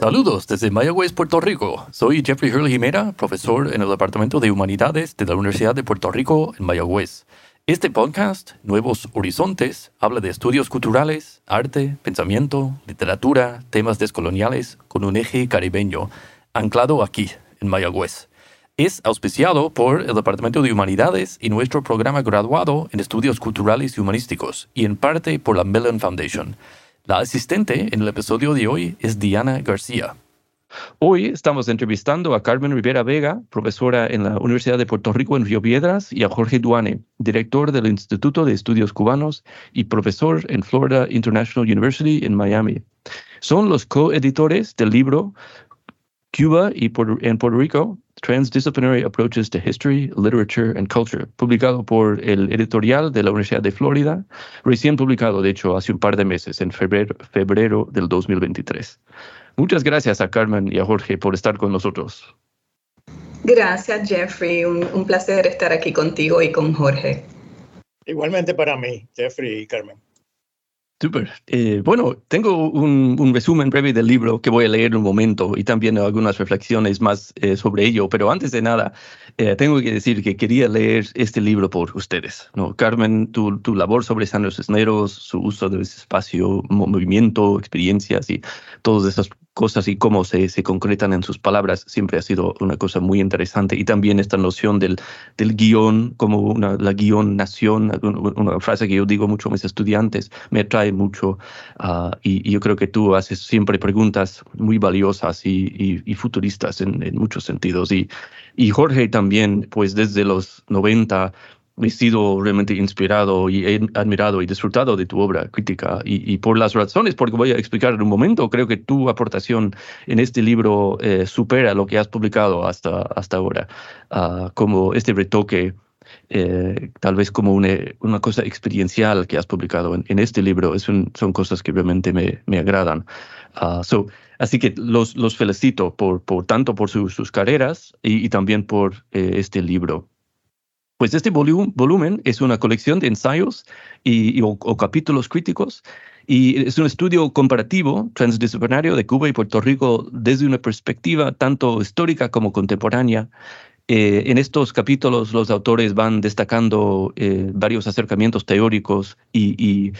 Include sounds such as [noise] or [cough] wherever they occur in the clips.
Saludos desde Mayagüez, Puerto Rico. Soy Jeffrey Hurley Jimena, profesor en el Departamento de Humanidades de la Universidad de Puerto Rico en Mayagüez. Este podcast, Nuevos Horizontes, habla de estudios culturales, arte, pensamiento, literatura, temas descoloniales con un eje caribeño, anclado aquí, en Mayagüez. Es auspiciado por el Departamento de Humanidades y nuestro programa graduado en Estudios Culturales y Humanísticos, y en parte por la Mellon Foundation. La asistente en el episodio de hoy es Diana García. Hoy estamos entrevistando a Carmen Rivera Vega, profesora en la Universidad de Puerto Rico en Río Piedras, y a Jorge Duane, director del Instituto de Estudios Cubanos y profesor en Florida International University en Miami. Son los coeditores del libro Cuba y en Puerto Rico, Transdisciplinary Approaches to History, Literature and Culture, publicado por el editorial de la Universidad de Florida, recién publicado, de hecho, hace un par de meses, en febrero, febrero del 2023. Muchas gracias a Carmen y a Jorge por estar con nosotros. Gracias, Jeffrey. Un, un placer estar aquí contigo y con Jorge. Igualmente para mí, Jeffrey y Carmen. Súper. Eh, bueno, tengo un, resumen breve del libro que voy a leer un momento y también algunas reflexiones más eh, sobre ello, pero antes de nada, eh, tengo que decir que quería leer este libro por ustedes. ¿no? Carmen, tu, tu labor sobre Sandro Cisneros, su uso de espacio, movimiento, experiencias y todas esas cosas y cómo se, se concretan en sus palabras siempre ha sido una cosa muy interesante. Y también esta noción del, del guion, como una, la guion nación, una frase que yo digo mucho a mis estudiantes, me atrae mucho. Uh, y, y, yo creo que tú haces siempre preguntas muy valiosas y, y, y futuristas en, en, muchos sentidos. Y, y Jorge también, pues desde los 90 he sido realmente inspirado y he admirado y disfrutado de tu obra crítica y, y, por las razones porque voy a explicar en un momento, creo que tu aportación en este libro eh, supera lo que has publicado hasta, hasta ahora, uh, como este retoque, eh, tal vez como una, una, cosa experiencial que has publicado en, en este libro, es un, son cosas que realmente me, me agradan. Uh, so, así que los, los felicito por, por tanto por su, sus carreras y, y también por eh, este libro. Pues este volumen es una colección de ensayos y, o, capítulos críticos y es un estudio comparativo transdisciplinario de Cuba y Puerto Rico desde una perspectiva tanto histórica como contemporánea. Eh, en estos capítulos los autores van destacando eh, varios acercamientos teóricos y,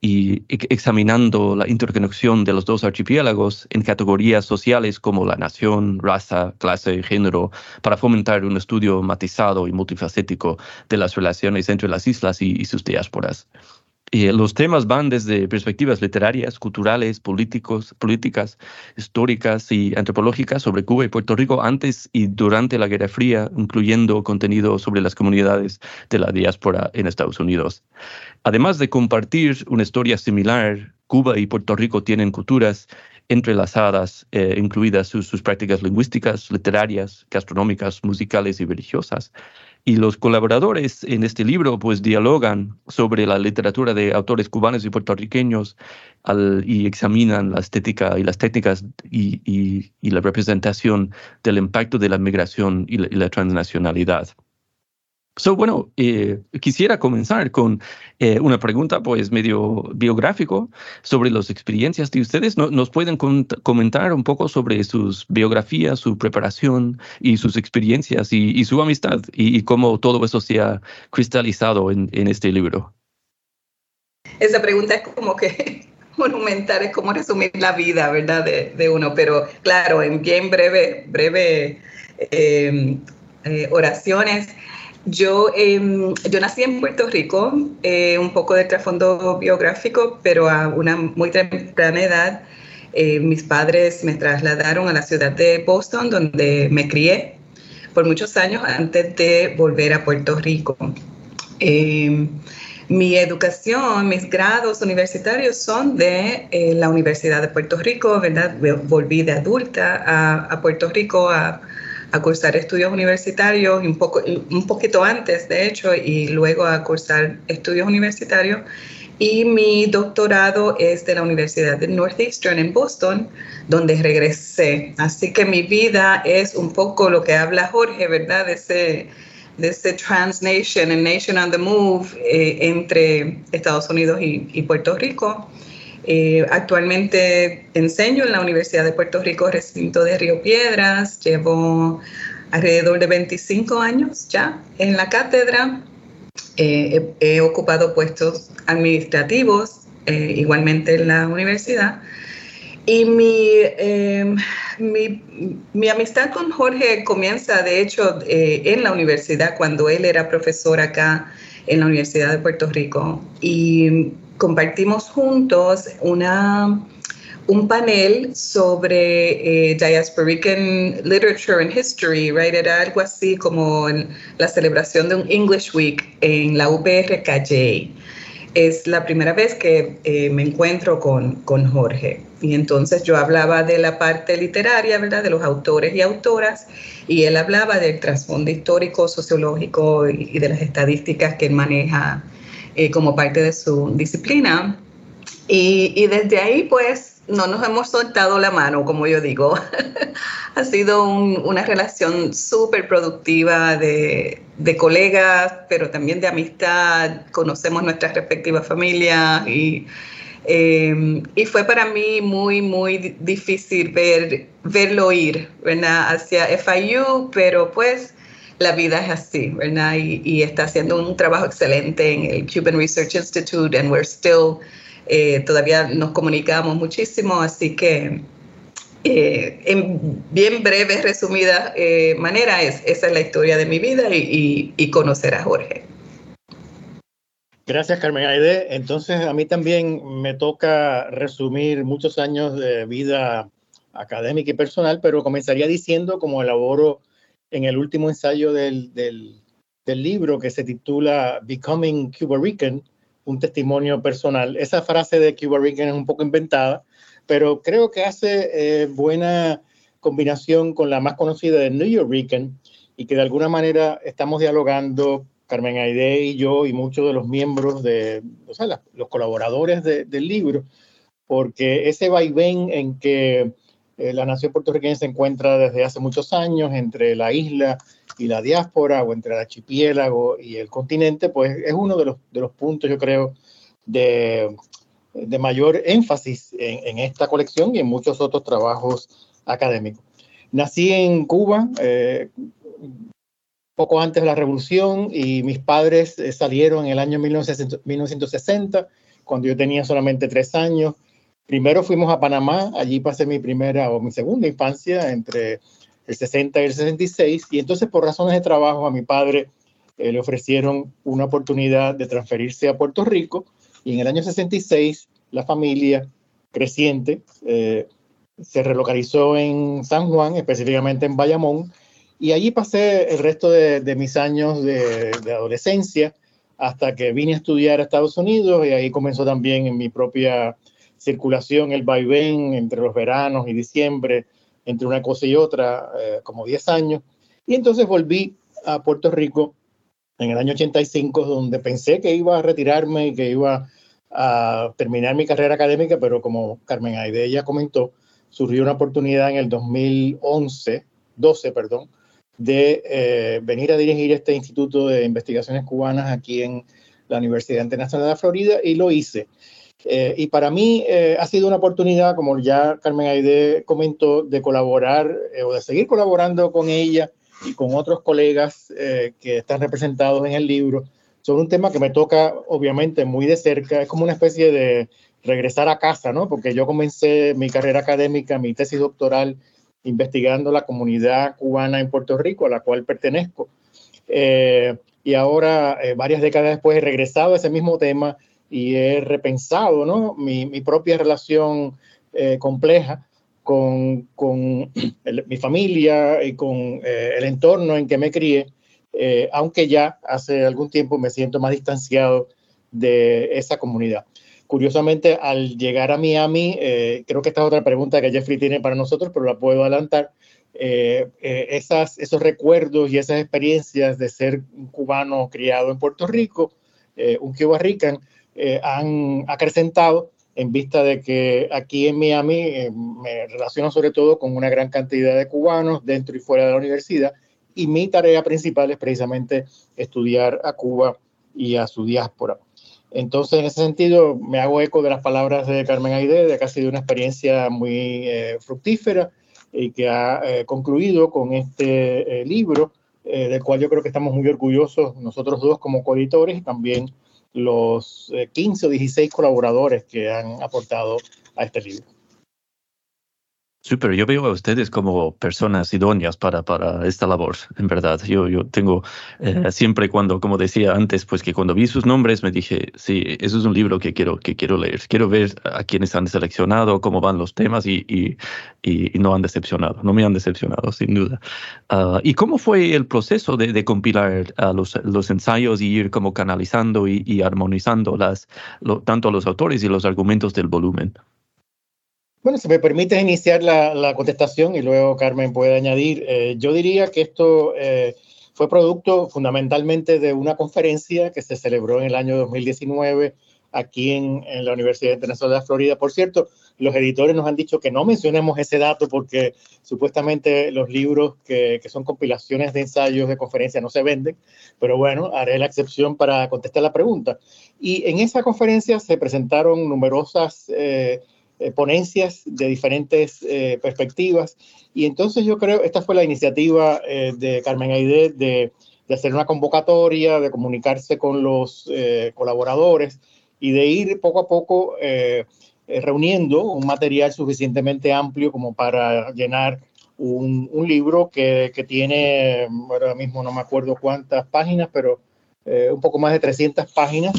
y examinando la interconexión de los dos archipiélagos en categorías sociales como la nación, raza, clase, género, para fomentar un estudio matizado y multifacético de las relaciones entre las islas y, y sus diásporas. Y los temas van desde perspectivas literarias, culturales, políticos, políticas, históricas y antropológicas sobre Cuba y Puerto Rico antes y durante la Guerra Fría, incluyendo contenido sobre las comunidades de la diáspora en Estados Unidos. Además de compartir una historia similar, Cuba y Puerto Rico tienen culturas entrelazadas, eh, incluidas sus, sus prácticas lingüísticas, literarias, gastronómicas, musicales y religiosas Y los colaboradores en este libro pues dialogan sobre la literatura de autores cubanos y puertorriqueños y examinan la estética y las técnicas y, la representación del impacto de la migración y la transnacionalidad. So, bueno, eh, quisiera comenzar con eh, una pregunta, pues, medio biográfico sobre las experiencias de ustedes. ¿Nos pueden comentar un poco sobre sus biografías, su preparación y sus experiencias y, su amistad y, cómo todo eso se ha cristalizado en, este libro? Esa pregunta es como que [laughs] monumental, es como resumir la vida, ¿verdad? De, uno, pero claro, en bien breve, breve eh, oraciones. Yo, em, yo nací en Puerto Rico, eh, un poco de trasfondo biográfico, pero a una muy temprana edad eh, mis padres me trasladaron a la ciudad de Boston, donde me crié por muchos años antes de volver a Puerto Rico. Em, mi educación, mis grados universitarios son de eh, la Universidad de Puerto Rico, ¿verdad? Volví de adulta a, a Puerto Rico a a cursar estudios universitarios, un, poco, un poquito antes, de hecho, y luego a cursar estudios universitarios. Y mi doctorado es de la Universidad de Northeastern en Boston, donde regresé. Así que mi vida es un poco lo que habla Jorge, ¿verdad? De ese, de ese transnation and nation on the move eh, entre Estados Unidos y, y Puerto Rico. Eh, actualmente enseño en la Universidad de Puerto Rico, recinto de Río Piedras. Llevo alrededor de 25 años ya en la cátedra. Eh, he, ocupado puestos administrativos eh, igualmente en la universidad. Y mi, em, mi, mi, amistad con Jorge comienza, de hecho, en la universidad, cuando él era profesor acá en la Universidad de Puerto Rico. Y compartimos juntos una, un panel sobre eh, diasporican literature and history, right? Era algo así como la celebración de un English Week en la UPR Calle. Es la primera vez que eh, me encuentro con, con Jorge. Y entonces yo hablaba de la parte literaria, ¿verdad? De los autores y autoras, y él hablaba del trasfondo histórico, sociológico y, y de las estadísticas que él maneja eh, como parte de su disciplina. Y, desde ahí, pues, no nos hemos soltado la mano, como yo digo. [laughs] ha sido una relación súper productiva de, colegas, pero también de amistad. Conocemos nuestras respectivas familias y, em, fue para mí muy, muy difícil ver, verlo ir. Hacia FIU, pero pues la vida es así, ¿verdad? Y, está haciendo un trabajo excelente en el Cuban Research Institute and we're still, eh, todavía nos comunicamos muchísimo, así que eh, en bien breve, resumida eh, manera, es, esa es la historia de mi vida y, y, conocer a Jorge. Gracias, Carmen Aide. Entonces, a mí también me toca resumir muchos años de vida académica y personal, pero comenzaría diciendo cómo elaboro en el último ensayo del, del, libro que se titula Becoming Cuba Rican, un testimonio personal. Esa frase de Cuba Rican es un poco inventada, pero creo que hace eh, buena combinación con la más conocida de New York Rican y que de alguna manera estamos dialogando Carmen Aide y yo y muchos de los miembros de, o sea, los colaboradores del libro, porque ese vaivén en que eh, la nación puertorriqueña se encuentra desde hace muchos años entre la isla y la diáspora o entre el archipiélago y el continente, pues es uno de los, de los puntos, yo creo, de, de mayor énfasis en, esta colección y en muchos otros trabajos académicos. Nací en Cuba eh, poco antes de la revolución y mis padres eh, salieron en el año 1960, cuando yo tenía solamente tres años Primero fuimos a Panamá, allí pasé mi primera o mi segunda infancia entre el 60 y el 66, y entonces por razones de trabajo a mi padre eh, le ofrecieron una oportunidad de transferirse a Puerto Rico, y en el año 66 la familia creciente eh, se relocalizó en San Juan, específicamente en Bayamón, y allí pasé el resto de, mis años de, de, adolescencia hasta que vine a estudiar a Estados Unidos y ahí comenzó también en mi propia circulación, el vaivén entre los veranos y diciembre, entre una cosa y otra, eh, como 10 años. Y entonces volví a Puerto Rico en el año 85, donde pensé que iba a retirarme y que iba a terminar mi carrera académica, pero como Carmen Aide ya comentó, surgió una oportunidad en el 2011, 12, perdón, de eh, venir a dirigir este Instituto de Investigaciones Cubanas aquí en la Universidad Internacional de Florida y lo hice. Eh, y para mí eh, ha sido una oportunidad, como ya Carmen Aide comentó, de colaborar o de seguir colaborando con ella y con otros colegas que están representados en el libro sobre un tema que me toca obviamente muy de cerca. Es como una especie de regresar a casa, ¿no? Porque yo comencé mi carrera académica, mi tesis doctoral, investigando la comunidad cubana en Puerto Rico, a la cual pertenezco. Eh, y ahora, eh, varias décadas después, he regresado a ese mismo tema y he repensado ¿no? mi, mi propia relación eh, compleja con, con [clears throat] mi familia y con el entorno en que me crié, aunque ya hace algún tiempo me siento más distanciado de esa comunidad. Curiosamente, al llegar a Miami, eh, creo que esta es otra pregunta que Jeffrey tiene para nosotros, pero la puedo adelantar. Eh, eh, esas, esos recuerdos y esas experiencias de ser un cubano criado en Puerto Rico, un Cuba Rican, han acrecentado en vista de que aquí en Miami me relaciono sobre todo con una gran cantidad de cubanos dentro y fuera de la universidad y mi tarea principal es precisamente estudiar a Cuba y a su diáspora. Entonces, en ese sentido, me hago eco de las palabras de Carmen Aide, de que ha sido una experiencia muy eh, fructífera y que ha eh, concluido con este eh, libro, del cual yo creo que estamos muy orgullosos nosotros dos como coeditores y también los 15 o 16 colaboradores que han aportado a este libro. Súper, yo veo a ustedes como personas idóneas para, para esta labor, en verdad. Yo, yo tengo eh, siempre cuando, como decía antes, pues que cuando vi sus nombres me dije, sí, eso es un libro que quiero, que quiero leer. Quiero ver a quienes han seleccionado, cómo van los temas y, y, y no han decepcionado, no me han decepcionado, sin duda. Ah, ¿Y cómo fue el proceso de, de compilar uh, los, los, ensayos y ir como canalizando y, armonizando las, tanto los autores y los argumentos del volumen? Bueno, si me permite iniciar la, contestación y luego Carmen puede añadir, eh, yo diría que esto eh, fue producto fundamentalmente de una conferencia que se celebró en el año 2019 aquí en, la Universidad Internacional de Florida. Por cierto, los editores nos han dicho que no mencionemos ese dato porque supuestamente los libros que, son compilaciones de ensayos de conferencia no se venden, pero bueno, haré la excepción para contestar la pregunta. Y en esa conferencia se presentaron numerosas... Eh, eh, ponencias de diferentes eh, perspectivas. Y entonces yo creo, esta fue la iniciativa eh, de Carmen Aide de, de, hacer una convocatoria, de comunicarse con los colaboradores y de ir poco a poco reuniendo un material suficientemente amplio como para llenar un, un libro que, que, tiene, ahora mismo no me acuerdo cuántas páginas, pero un poco más de 300 páginas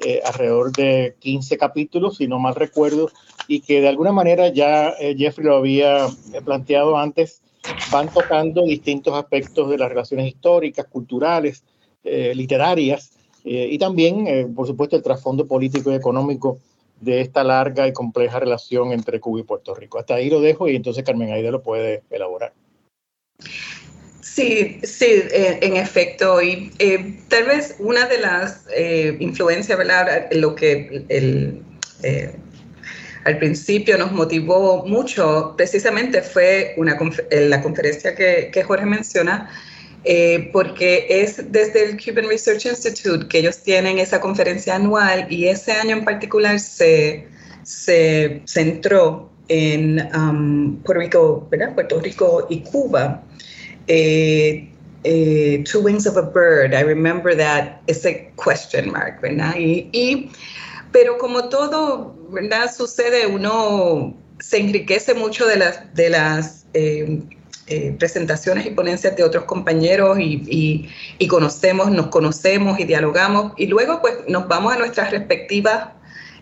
eh, alrededor de 15 capítulos, si no mal recuerdo, y que de alguna manera ya eh, Jeffrey lo había eh, planteado antes, van tocando distintos aspectos de las relaciones históricas, culturales, literarias, y también, por supuesto, el trasfondo político y económico de esta larga y compleja relación entre Cuba y Puerto Rico. Hasta ahí lo dejo y entonces Carmen Aide lo puede elaborar. Sí, sí, eh, en efecto. Y eh, tal vez una de las eh, influencias, ¿verdad? Lo que el, al principio nos motivó mucho precisamente fue una la conferencia que, que Jorge menciona, porque es desde el Cuban Research Institute que ellos tienen esa conferencia anual y ese año en particular se, se centró en um, Puerto Rico, ¿verdad? Puerto Rico y Cuba eh, eh, Two Wings of a Bird, I remember that, ese question mark, ¿verdad? Y, pero como todo, ¿verdad? Sucede, uno se enriquece mucho de las, de las eh, presentaciones y ponencias de otros compañeros y, y, conocemos, nos conocemos y dialogamos y luego pues nos vamos a nuestras respectivas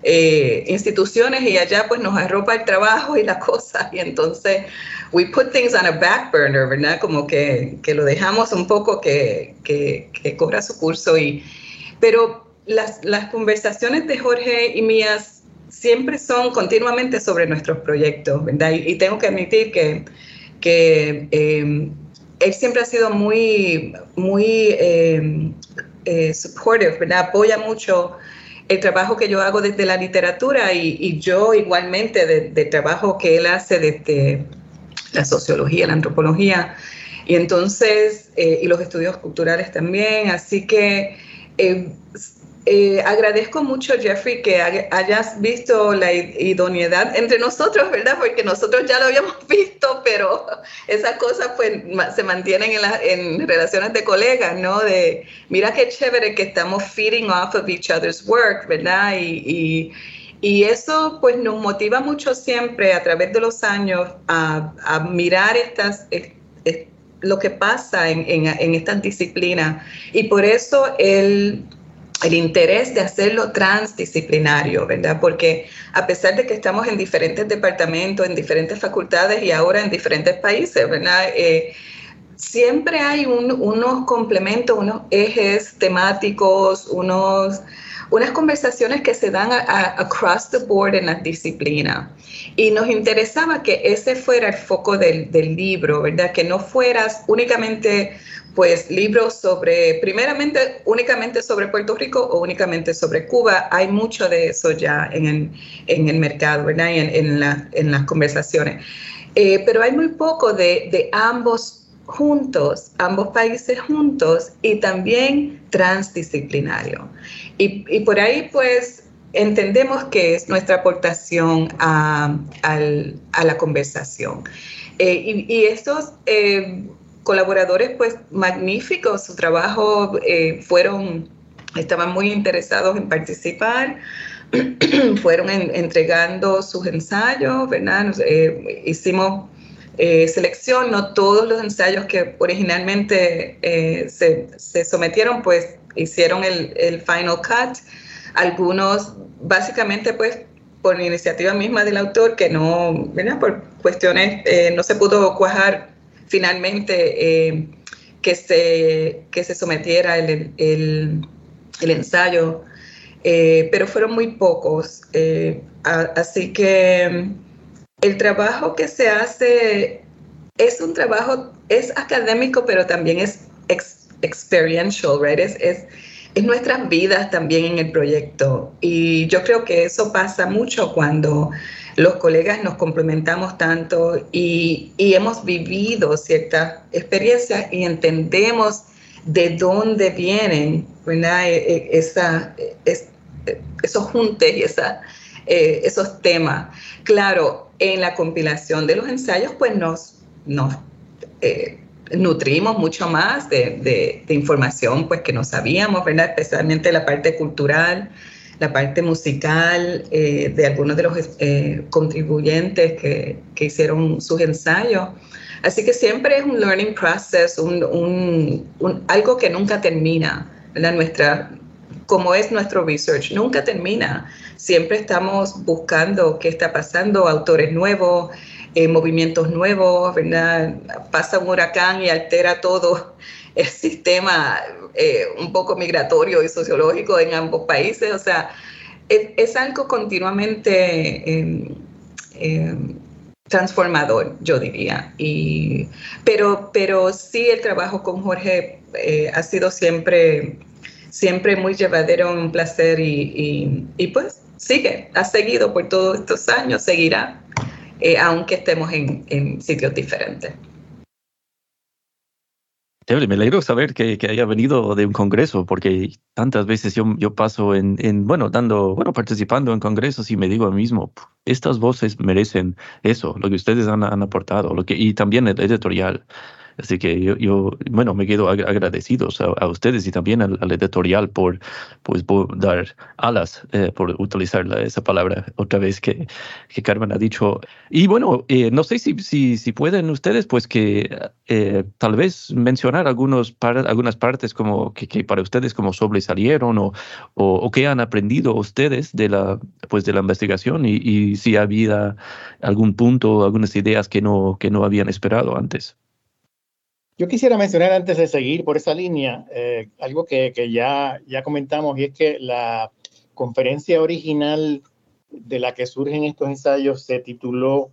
instituciones y allá pues nos arropa el trabajo y la [laughs] cosa y entonces we put things on a back burner, ¿verdad? Como que, que lo dejamos un poco que, que, que corra su curso. Y, pero las, las conversaciones de Jorge y mías siempre son continuamente sobre nuestros proyectos, ¿verdad? Y, tengo que admitir que, que em, él siempre ha sido muy, muy em, eh, supportive, ¿verdad? Apoya mucho el trabajo que yo hago desde la literatura y, yo igualmente del trabajo que él hace desde la sociología, la antropología y entonces, eh, y los estudios culturales también. Así que eh, eh, agradezco mucho, Jeffrey, que hayas visto la idoneidad entre nosotros, ¿verdad? Porque nosotros ya lo habíamos [laughs] visto, pero esas cosas pues se mantienen en, en relaciones de colegas, ¿no? De, mira qué chévere que estamos feeding off of each other's work, ¿verdad? Y, y, eso pues nos motiva mucho siempre a través de los años a, a mirar estas, lo que pasa en, en, en estas disciplinas. Y por eso el el interés de hacerlo transdisciplinario, ¿verdad? Porque a pesar de que estamos en diferentes departamentos, en diferentes facultades y ahora en diferentes países, ¿verdad? Eh, siempre hay unos complementos, unos ejes temáticos, unos, unas conversaciones que se dan across the board en la disciplina. Y nos interesaba que ese fuera el foco del, del libro, ¿verdad? Que no fueras únicamente pues libros sobre, primeramente, únicamente sobre Puerto Rico o únicamente sobre Cuba. Hay mucho de eso ya en el, en el mercado, ¿verdad? Y en, en, las conversaciones. Eh, pero hay muy poco de, de ambos juntos, ambos países juntos y también transdisciplinario. Y, y por ahí, pues, entendemos que es nuestra aportación a, a la conversación. Eh, y, y, estos eh, colaboradores pues magníficos, su trabajo eh, fueron, estaban muy interesados en participar, [clears throat] fueron entregando sus ensayos, ¿verdad? Eh, hicimos eh, selección, no todos los ensayos que originalmente se, se, sometieron pues hicieron el, el, final cut, algunos básicamente pues por iniciativa misma del autor que no, ¿verdad? Por cuestiones, no se pudo cuajar finalmente eh, que, se, que se sometiera el, el, ensayo, eh, pero fueron muy pocos. Eh, así que el trabajo que se hace es un trabajo, es académico, pero también es experiential, right? Es, es nuestras vidas también en el proyecto. Y yo creo que eso pasa mucho cuando los colegas nos complementamos tanto y, hemos vivido ciertas experiencias y entendemos de dónde vienen e, e, esa, esos juntes y esa, eh, esos temas. Claro, en la compilación de los ensayos, pues nos, nos eh, nutrimos mucho más de, de, información pues, que no sabíamos, ¿verdad? especialmente la parte cultural la parte musical eh, de algunos de los eh, contribuyentes que, que, hicieron sus ensayos. Así que siempre es un learning process, un, un, algo que nunca termina, ¿verdad? Nuestra, como es nuestro research, nunca termina. Siempre estamos buscando qué está pasando, autores nuevos, eh, movimientos nuevos, ¿verdad? Pasa un huracán y altera todo el sistema eh, un poco migratorio y sociológico en ambos países. O sea, es, algo continuamente em, transformador, yo diría. Y, pero, pero sí, el trabajo con Jorge eh, ha sido siempre, siempre muy llevadero, un placer y, y, pues sigue, ha seguido por todos estos años, seguirá, eh, aunque estemos en, en sitios diferentes. Me alegro saber que, que, haya venido de un congreso, porque tantas veces yo, yo paso en, en, bueno, dando, bueno, participando en congresos y me digo a mí mismo, estas voces merecen eso, lo que ustedes han, han aportado, lo que, y también el editorial. Así que yo, yo bueno, me quedo agradecidos a, ustedes y también al, editorial por, pues, dar alas, eh, por utilizar esa palabra otra vez que, que Carmen ha dicho. Y bueno, eh, no sé si, si, si, pueden ustedes, pues que eh, tal vez mencionar algunos algunas partes como que, que, para ustedes como sobresalieron o, o, o, que han aprendido ustedes de la, pues, de la investigación y, y si había algún punto, algunas ideas que no, que no habían esperado antes. Yo quisiera mencionar antes de seguir por esa línea eh, algo que, que, ya, ya comentamos y es que la conferencia original de la que surgen estos ensayos se tituló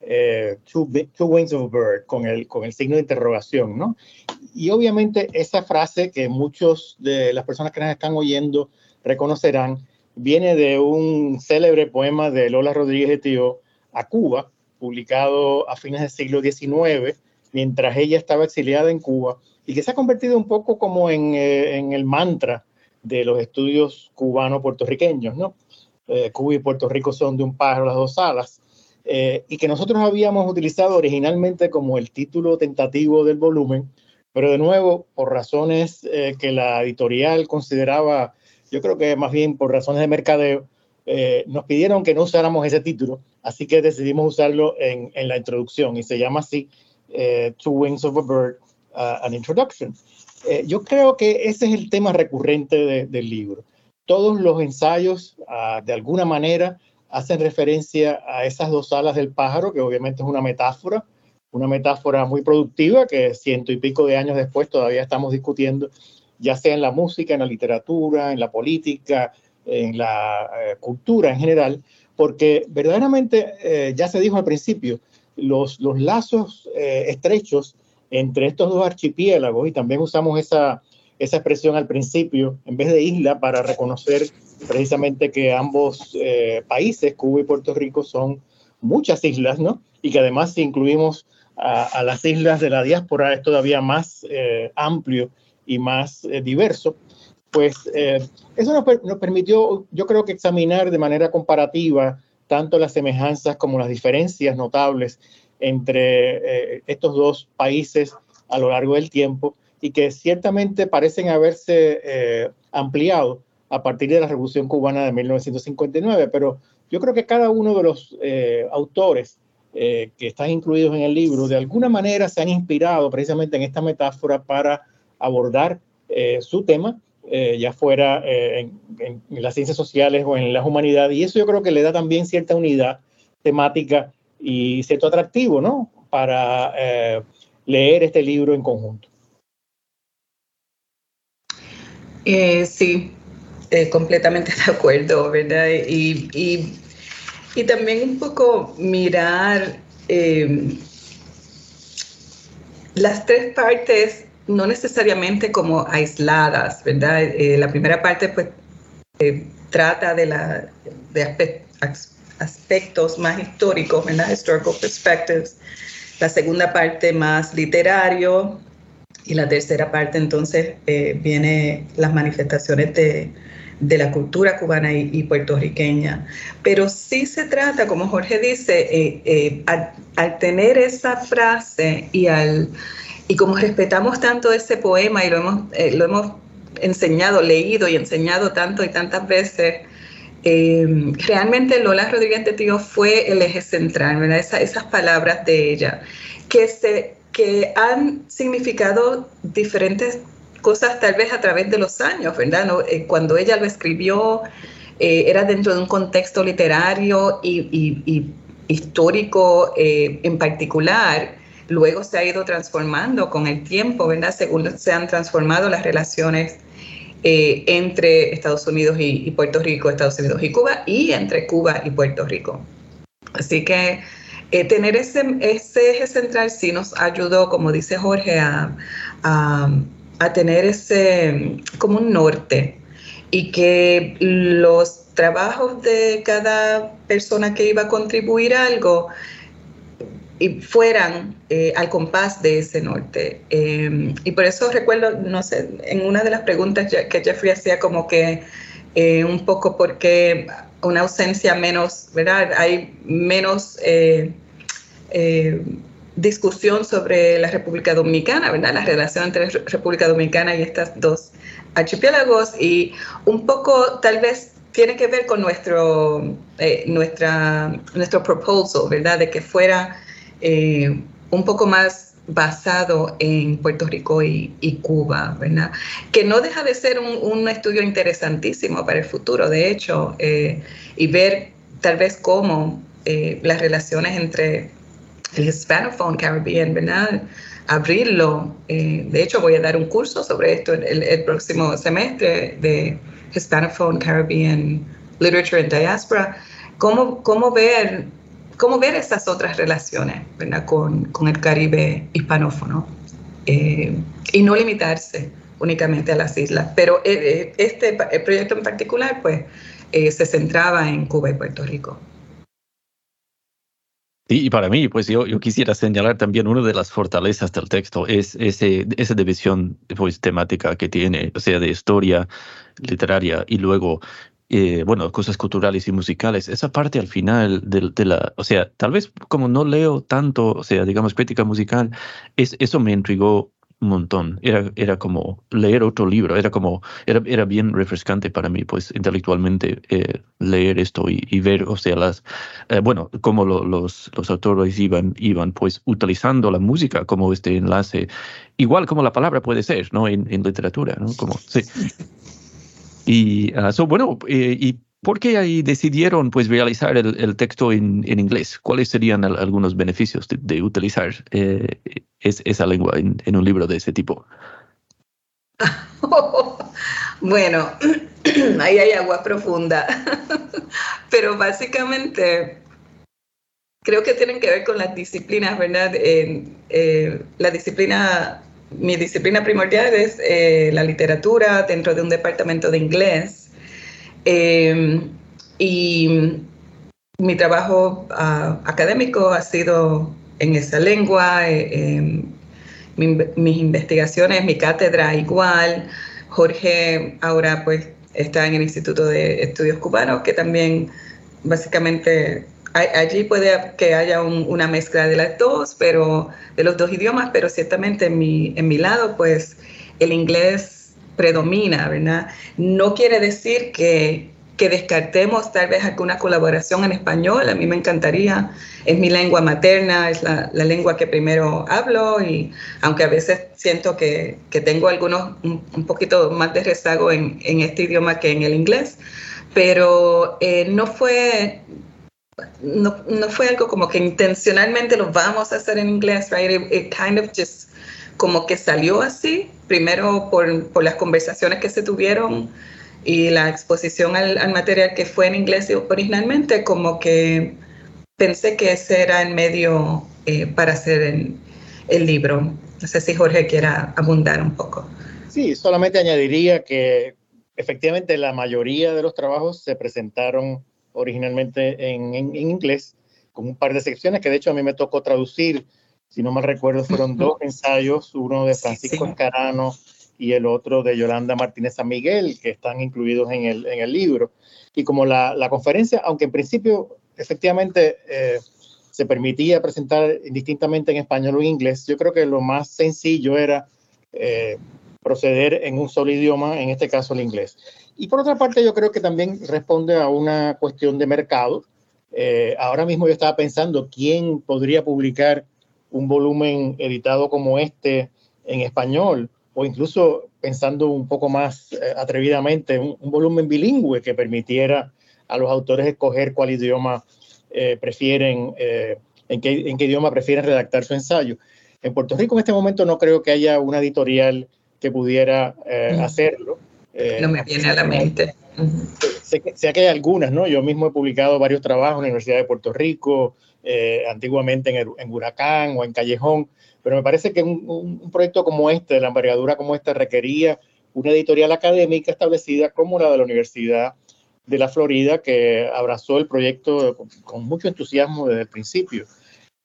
eh, two, Wings of a Bird, con el, con el signo de interrogación, ¿no? Y obviamente esa frase que muchos de las personas que nos están oyendo reconocerán, viene de un célebre poema de Lola Rodríguez de Tío a Cuba, publicado a fines del siglo XIX, mientras ella estaba exiliada en Cuba, y que se ha convertido un poco como en, eh, en el mantra de los estudios cubano-puertorriqueños, ¿no? Eh, Cuba y Puerto Rico son de un pájaro las dos alas, eh, y que nosotros habíamos utilizado originalmente como el título tentativo del volumen, pero de nuevo, por razones que la editorial consideraba, yo creo que más bien por razones de mercadeo, nos pidieron que no usáramos ese título, así que decidimos usarlo en, en la introducción y se llama así Two Wings of a Bird, an Introduction. Eh, yo creo que ese es el tema recurrente del libro. Todos los ensayos, ah, de alguna manera, hacen referencia a esas dos alas del pájaro, que obviamente es una metáfora, una metáfora muy productiva que ciento y pico de años después todavía estamos discutiendo, ya sea en la música, en la literatura, en la política, en la eh, cultura en general, porque verdaderamente, eh, ya se dijo al principio, los, los lazos estrechos entre estos dos archipiélagos, y también usamos esa, esa expresión al principio, en vez de isla, para reconocer precisamente que ambos eh, países, Cuba y Puerto Rico, son muchas islas, ¿no? Y que además si incluimos a, las islas de la diáspora es todavía más eh, amplio y más eh, diverso. Pues eso nos, nos permitió, yo creo que examinar de manera comparativa tanto las semejanzas como las diferencias notables entre eh, estos dos países a lo largo del tiempo y que ciertamente parecen haberse eh, ampliado a partir de la Revolución Cubana de 1959, pero yo creo que cada uno de los eh, autores que están incluidos en el libro de alguna manera se han inspirado precisamente en esta metáfora para abordar su tema, ya fuera en, en, las ciencias sociales o en las humanidades, y eso yo creo que le da también cierta unidad temática y cierto atractivo, ¿no? Para eh, leer este libro en conjunto. Eh, sí, eh, completamente de acuerdo, ¿verdad? Y, y también un poco mirar las tres partes, no necesariamente como aisladas, ¿verdad? la primera parte, pues, trata de, la, de aspectos más históricos, ¿verdad? Historical perspectives. La segunda parte más literario y la tercera parte entonces eh, viene las manifestaciones de, de la cultura cubana y, puertorriqueña. Pero sí se trata, como Jorge dice, eh, eh, al, tener esa frase y, al, y como respetamos tanto ese poema y lo hemos, lo hemos enseñado, leído y enseñado tanto y tantas veces, eh, realmente Lola Rodríguez de Tío fue el eje central, ¿verdad? esas palabras de ella, que, se, que han significado diferentes cosas tal vez a través de los años, ¿verdad? Eh, cuando ella lo escribió, eh, era dentro de un contexto literario y, histórico en particular. Luego se ha ido transformando con el tiempo, ¿verdad? Según se han transformado las relaciones eh, entre Estados Unidos y, Puerto Rico, Estados Unidos y Cuba, y entre Cuba y Puerto Rico. Así que eh, tener ese, eje central sí nos ayudó, como dice Jorge, a, tener ese como un norte y que los trabajos de cada persona que iba a contribuir algo y fueran eh, al compás de ese norte. Em, y por eso recuerdo, no sé, en una de las preguntas que Jeffrey hacía como que eh, un poco porque una ausencia menos, ¿verdad? Hay menos eh, discusión sobre la República Dominicana, ¿verdad? La relación entre República Dominicana y estos dos archipiélagos y un poco tal vez tiene que ver con nuestro, nuestra, nuestro proposal, ¿verdad? De que fuera eh, un poco más basado en Puerto Rico y, Cuba, ¿verdad? Que no deja de ser un, estudio interesantísimo para el futuro, de hecho, eh, y ver tal vez cómo eh, las relaciones entre el Hispanophone Caribbean, ¿verdad? Abrirlo. de hecho, voy a dar un curso sobre esto el, el próximo semestre de Hispanophone Caribbean Literature and Diaspora. Cómo, cómo ver cómo ver esas otras relaciones Con, con, el Caribe hispanófono eh, y no limitarse únicamente a las islas. Pero este proyecto en particular, pues, se centraba en Cuba y Puerto Rico. Y para mí, pues yo, yo quisiera señalar también una de las fortalezas del texto es ese, esa división pues, temática que tiene, o sea, de historia literaria y luego, eh, bueno, cosas culturales y musicales. Esa parte al final de, de, la, o sea, tal vez como no leo tanto, o sea, digamos, crítica musical, es, eso me intrigó un montón. Era, era como leer otro libro, era como, era, era bien refrescante para mí, pues intelectualmente eh, leer esto y, ver, o sea, las, eh, bueno, cómo los, los autores iban, iban pues utilizando la música como este enlace, igual como la palabra puede ser, ¿no? En, en literatura, ¿no? Como, sí. Y, uh, bueno, eh, y ¿Por qué ahí decidieron pues, realizar el, texto en, inglés? ¿Cuáles serían algunos beneficios de, utilizar eh, esa lengua en, un libro de ese tipo? [laughs] bueno, [clears throat] ahí hay agua profunda, [laughs] pero básicamente creo que tienen que ver con las disciplinas, ¿verdad? Eh, la disciplina, mi disciplina primordial es eh, la literatura dentro de un departamento de inglés Em, y mi trabajo ah, académico ha sido en esa lengua, eh, em, mis investigaciones, mi cátedra igual. Jorge ahora pues está en el Instituto de Estudios Cubanos, que también básicamente allí puede que haya una mezcla de las dos, pero de los dos idiomas, pero ciertamente en mi, en mi lado pues el inglés predomina, ¿verdad? No quiere decir que, que descartemos tal vez alguna colaboración en español, a mí me encantaría, es mi lengua materna, es la, la lengua que primero hablo y aunque a veces siento que, que tengo algunos un, poquito más de rezago en, en, este idioma que en el inglés, pero eh, no fue no, no, fue algo como que intencionalmente lo vamos a hacer en inglés, right? it kind of just como que salió así, primero por, por las conversaciones que se tuvieron y la exposición al, al, material que fue en inglés originalmente, como que pensé que ese era el medio eh, para hacer el, el, libro. No sé si Jorge quiera abundar un poco. Sí, solamente añadiría que efectivamente la mayoría de los trabajos se presentaron originalmente en, en, en inglés, con un par de secciones que de hecho a mí me tocó traducir si no mal recuerdo, fueron dos ensayos, uno de Francisco Escarano y el otro de Yolanda Martínez San Miguel, que están incluidos en el, en el libro. Y como la, la, conferencia, aunque en principio efectivamente eh, se permitía presentar indistintamente en español o en inglés, yo creo que lo más sencillo era eh, proceder en un solo idioma, en este caso el inglés. Y por otra parte, yo creo que también responde a una cuestión de mercado. Eh, ahora mismo yo estaba pensando quién podría publicar un volumen editado como este en español, o incluso pensando un poco más eh, atrevidamente, un, volumen bilingüe que permitiera a los autores escoger cuál idioma eh, prefieren, eh, en, qué, en, qué, idioma prefieren redactar su ensayo. En Puerto Rico en este momento no creo que haya una editorial que pudiera mm. hacerlo. no me viene a la mente. Sé que, sé que, hay algunas, ¿no? Yo mismo he publicado varios trabajos en la Universidad de Puerto Rico, eh, antiguamente en, en, Huracán o en Callejón, pero me parece que un, un, proyecto como este, de la envergadura como este, requería una editorial académica establecida como la de la Universidad de la Florida, que abrazó el proyecto con, mucho entusiasmo desde el principio.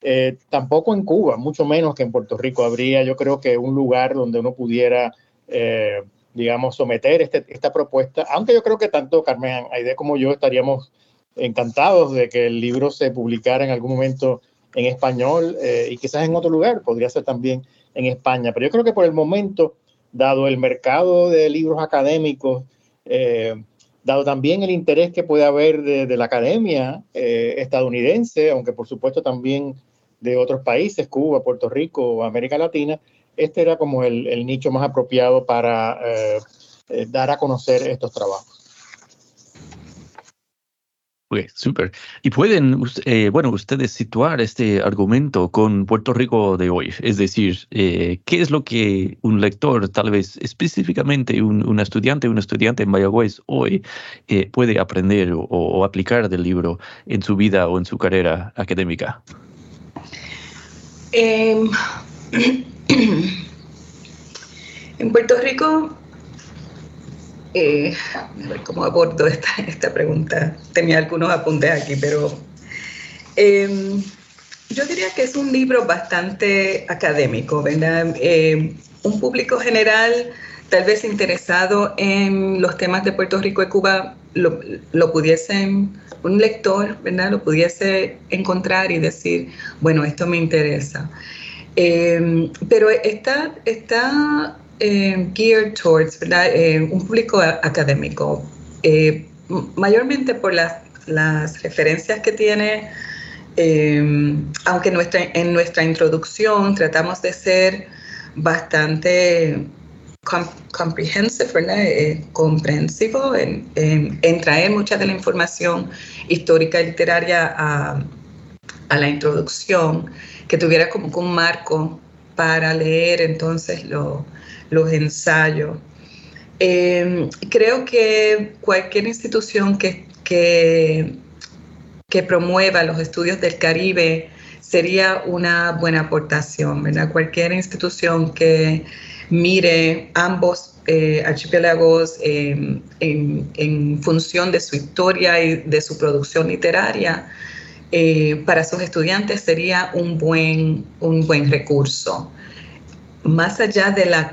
Eh, tampoco en Cuba, mucho menos que en Puerto Rico, habría yo creo que un lugar donde uno pudiera, eh, digamos, someter este, esta propuesta, aunque yo creo que tanto Carmen Aide como yo estaríamos encantados de que el libro se publicara en algún momento en español eh, y quizás en otro lugar, podría ser también en España. Pero yo creo que por el momento, dado el mercado de libros académicos, eh, dado también el interés que puede haber de, la academia eh, estadounidense, aunque por supuesto también de otros países, Cuba, Puerto Rico, América Latina, este era como el, el nicho más apropiado para dar a conocer estos trabajos. Ok, súper. Y pueden, eh, bueno, ustedes situar este argumento con Puerto Rico de hoy. Es decir, eh, ¿qué es lo que un lector, tal vez específicamente un, un estudiante, un estudiante en Mayagüez hoy eh, puede aprender o, o, aplicar del libro en su vida o en su carrera académica? Eh, [clears throat] en Puerto Rico eh, a ver cómo abordo esta, pregunta. Tenía algunos apuntes aquí, pero eh, yo diría que es un libro bastante académico, ¿verdad? Eh, un público general, tal vez interesado en los temas de Puerto Rico y Cuba, lo, lo pudiesen, un lector, ¿verdad? Lo pudiese encontrar y decir, bueno, esto me interesa. Eh, pero está, está eh, geared towards eh, un público académico, mayormente por las, las, referencias que tiene, aunque en nuestra introducción tratamos de ser bastante com comprehensive, eh, comprensivo en, en, en, traer mucha de la información histórica y literaria a, a la introducción, que tuviera como un marco para leer entonces lo, los ensayos. Eh, creo que cualquier institución que, que, que, promueva los estudios del Caribe sería una buena aportación, ¿verdad? Cualquier institución que mire ambos eh, archipiélagos eh, en, en, función de su historia y de su producción literaria, eh, para sus estudiantes sería un buen, un buen recurso más allá de la,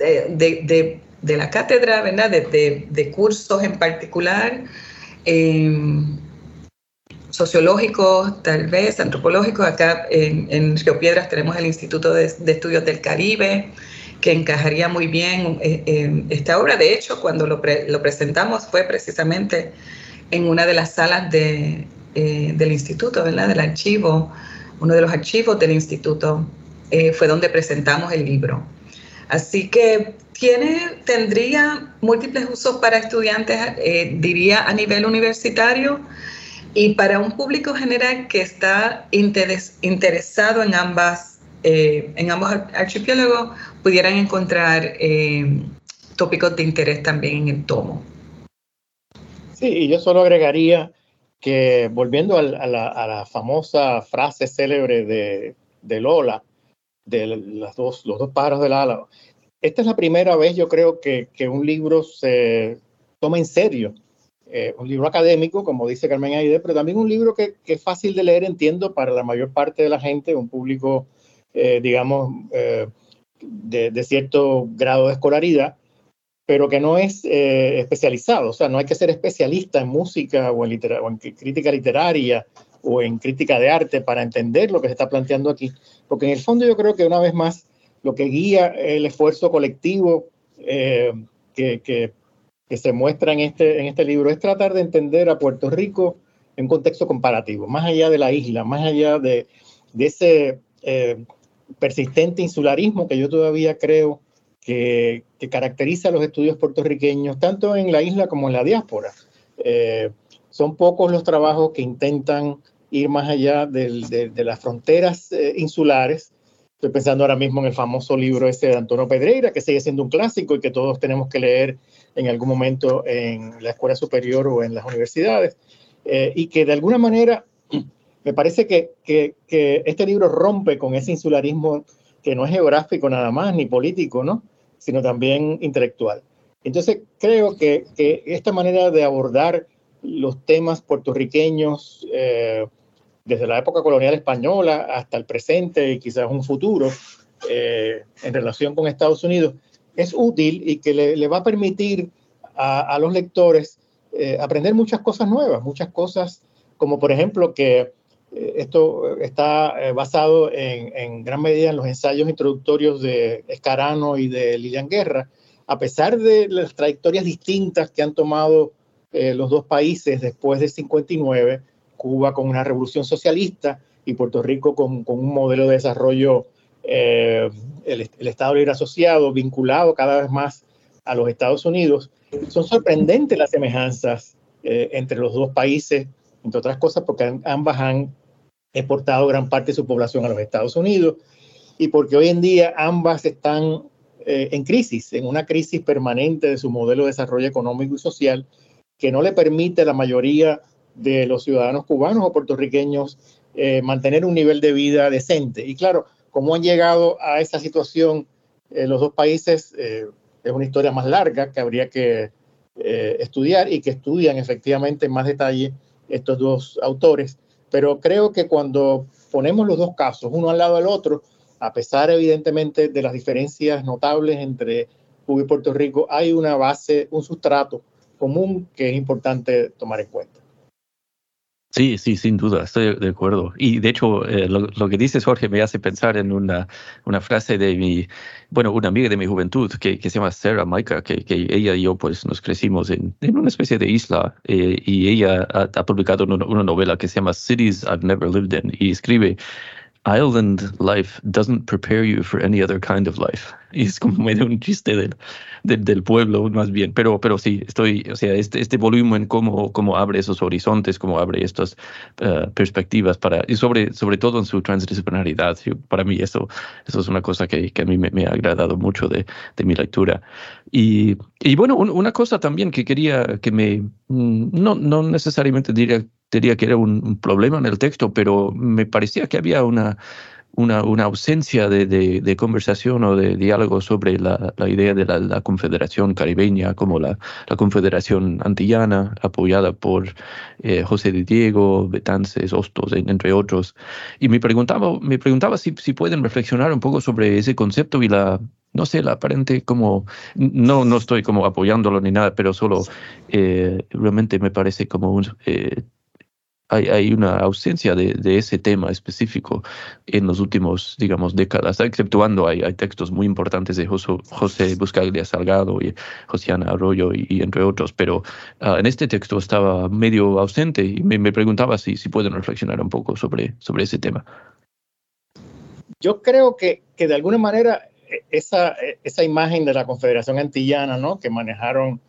de, de, de la cátedra, ¿verdad? De, de, cursos en particular, eh, sociológicos, tal vez, antropológicos. Acá en, en, Río Piedras tenemos el Instituto de, Estudios del Caribe, que encajaría muy bien eh, esta obra. De hecho, cuando lo, pre, lo, presentamos fue precisamente en una de las salas de, eh, del instituto, ¿verdad? Del archivo, uno de los archivos del instituto eh, fue donde presentamos el libro. Así que tiene, tendría múltiples usos para estudiantes, eh, diría a nivel universitario, y para un público general que está interes, interesado en ambas, eh, en ambos archipiélagos, pudieran encontrar eh, tópicos de interés también en el tomo. Sí, y yo solo agregaría que volviendo a la, a la famosa frase célebre de, de Lola, de las dos, los dos pájaros del ala. Esta es la primera vez, yo creo, que, que un libro se toma en serio. Eh, un libro académico, como dice Carmen Aide, pero también un libro que, que, es fácil de leer, entiendo, para la mayor parte de la gente, un público, eh, digamos, eh, de, de, cierto grado de escolaridad, pero que no es eh, especializado. O sea, no hay que ser especialista en música o en, o en crítica literaria o en crítica de arte para entender lo que se está planteando aquí, porque en el fondo yo creo que una vez más lo que guía el esfuerzo colectivo eh, que, que, que, se muestra en este, en este libro es tratar de entender a Puerto Rico en contexto comparativo, más allá de la isla, más allá de, de ese eh, persistente insularismo que yo todavía creo que, que, caracteriza a los estudios puertorriqueños, tanto en la isla como en la diáspora. Eh, son pocos los trabajos que intentan ir más allá de, las fronteras eh, insulares. Estoy pensando ahora mismo en el famoso libro ese de Antonio Pedreira, que sigue siendo un clásico y que todos tenemos que leer en algún momento en la escuela superior o en las universidades, eh, y que de alguna manera me parece que, que, que, este libro rompe con ese insularismo que no es geográfico nada más, ni político, ¿no? sino también intelectual. Entonces creo que, que esta manera de abordar los temas puertorriqueños, eh, desde la época colonial española hasta el presente y quizás un futuro eh, en relación con Estados Unidos, es útil y que le, le va a permitir a, a los lectores eh, aprender muchas cosas nuevas, muchas cosas como por ejemplo que esto está eh, basado en, en, gran medida en los ensayos introductorios de Escarano y de Lilian Guerra, a pesar de las trayectorias distintas que han tomado eh, los dos países después del 59, Cuba con una revolución socialista y Puerto Rico con, con un modelo de desarrollo, eh, el, el, Estado Libre Asociado, vinculado cada vez más a los Estados Unidos. Son sorprendentes las semejanzas eh, entre los dos países entre otras cosas porque ambas han exportado gran parte de su población a los Estados Unidos y porque hoy en día ambas están eh, en crisis, en una crisis permanente de su modelo de desarrollo económico y social que no le permite a la mayoría de los ciudadanos cubanos o puertorriqueños eh, mantener un nivel de vida decente. Y claro, cómo han llegado a esa situación eh, los dos países es una historia más larga que habría que estudiar y que estudian efectivamente en más detalle estos dos autores. Pero creo que cuando ponemos los dos casos, uno al lado del otro, a pesar evidentemente de las diferencias notables entre Cuba y Puerto Rico, hay una base, un sustrato común que es importante tomar en cuenta. Sí, sí, sin duda, estoy de acuerdo. Y de hecho, eh, lo, que dices, Jorge, me hace pensar en una, una frase de mi, bueno, una amiga de mi juventud que, que se llama Sarah Maika, que, que, ella y yo pues nos crecimos en, en una especie de isla eh, y ella ha, ha publicado una, una, novela que se llama Cities I've Never Lived In y escribe Island life doesn't prepare you for any other kind of life. [laughs] Y es como medio un chiste del, del, pueblo, más bien. Pero, pero sí, estoy, o sea, este, este volumen, cómo, cómo abre esos horizontes, cómo abre estas uh, perspectivas, para, y sobre, sobre todo en su transdisciplinaridad. Para mí, eso, eso es una cosa que, que a mí me, me, ha agradado mucho de, de mi lectura. Y, y bueno, un, una cosa también que quería que me, mm, no, no necesariamente diría diría que era un, problema en el texto, pero me parecía que había una, una, una ausencia de, de, conversación o de diálogo sobre la, la idea de la, confederación caribeña como la, la confederación antillana, apoyada por eh, José de Diego, Betances, Hostos, entre otros. Y me preguntaba, me preguntaba si, si pueden reflexionar un poco sobre ese concepto y la, no sé, la aparente como, no, no estoy como apoyándolo ni nada, pero solo eh, realmente me parece como un, eh, hay, una ausencia de, ese tema específico en los últimos, digamos, décadas, exceptuando hay, textos muy importantes de José, José Buscaglia Salgado y Josiana Arroyo y, entre otros, pero ah, en este texto estaba medio ausente y me, preguntaba si, pueden reflexionar un poco sobre, ese tema. Yo creo que, de alguna manera e, esa, e, esa imagen de la Confederación Antillana, ¿no? que manejaron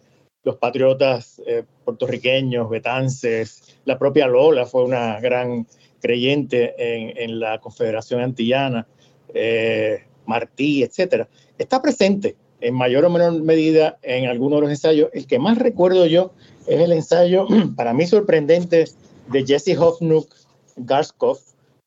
los patriotas eh, puertorriqueños, betances, la propia Lola fue una gran creyente en, la Confederación Antillana, eh, Martí, etcétera. Está presente en mayor o menor medida en algunos de los ensayos. El que más recuerdo yo es el ensayo, [clears throat] para mí sorprendente, de Jesse Hofnuck Garskov,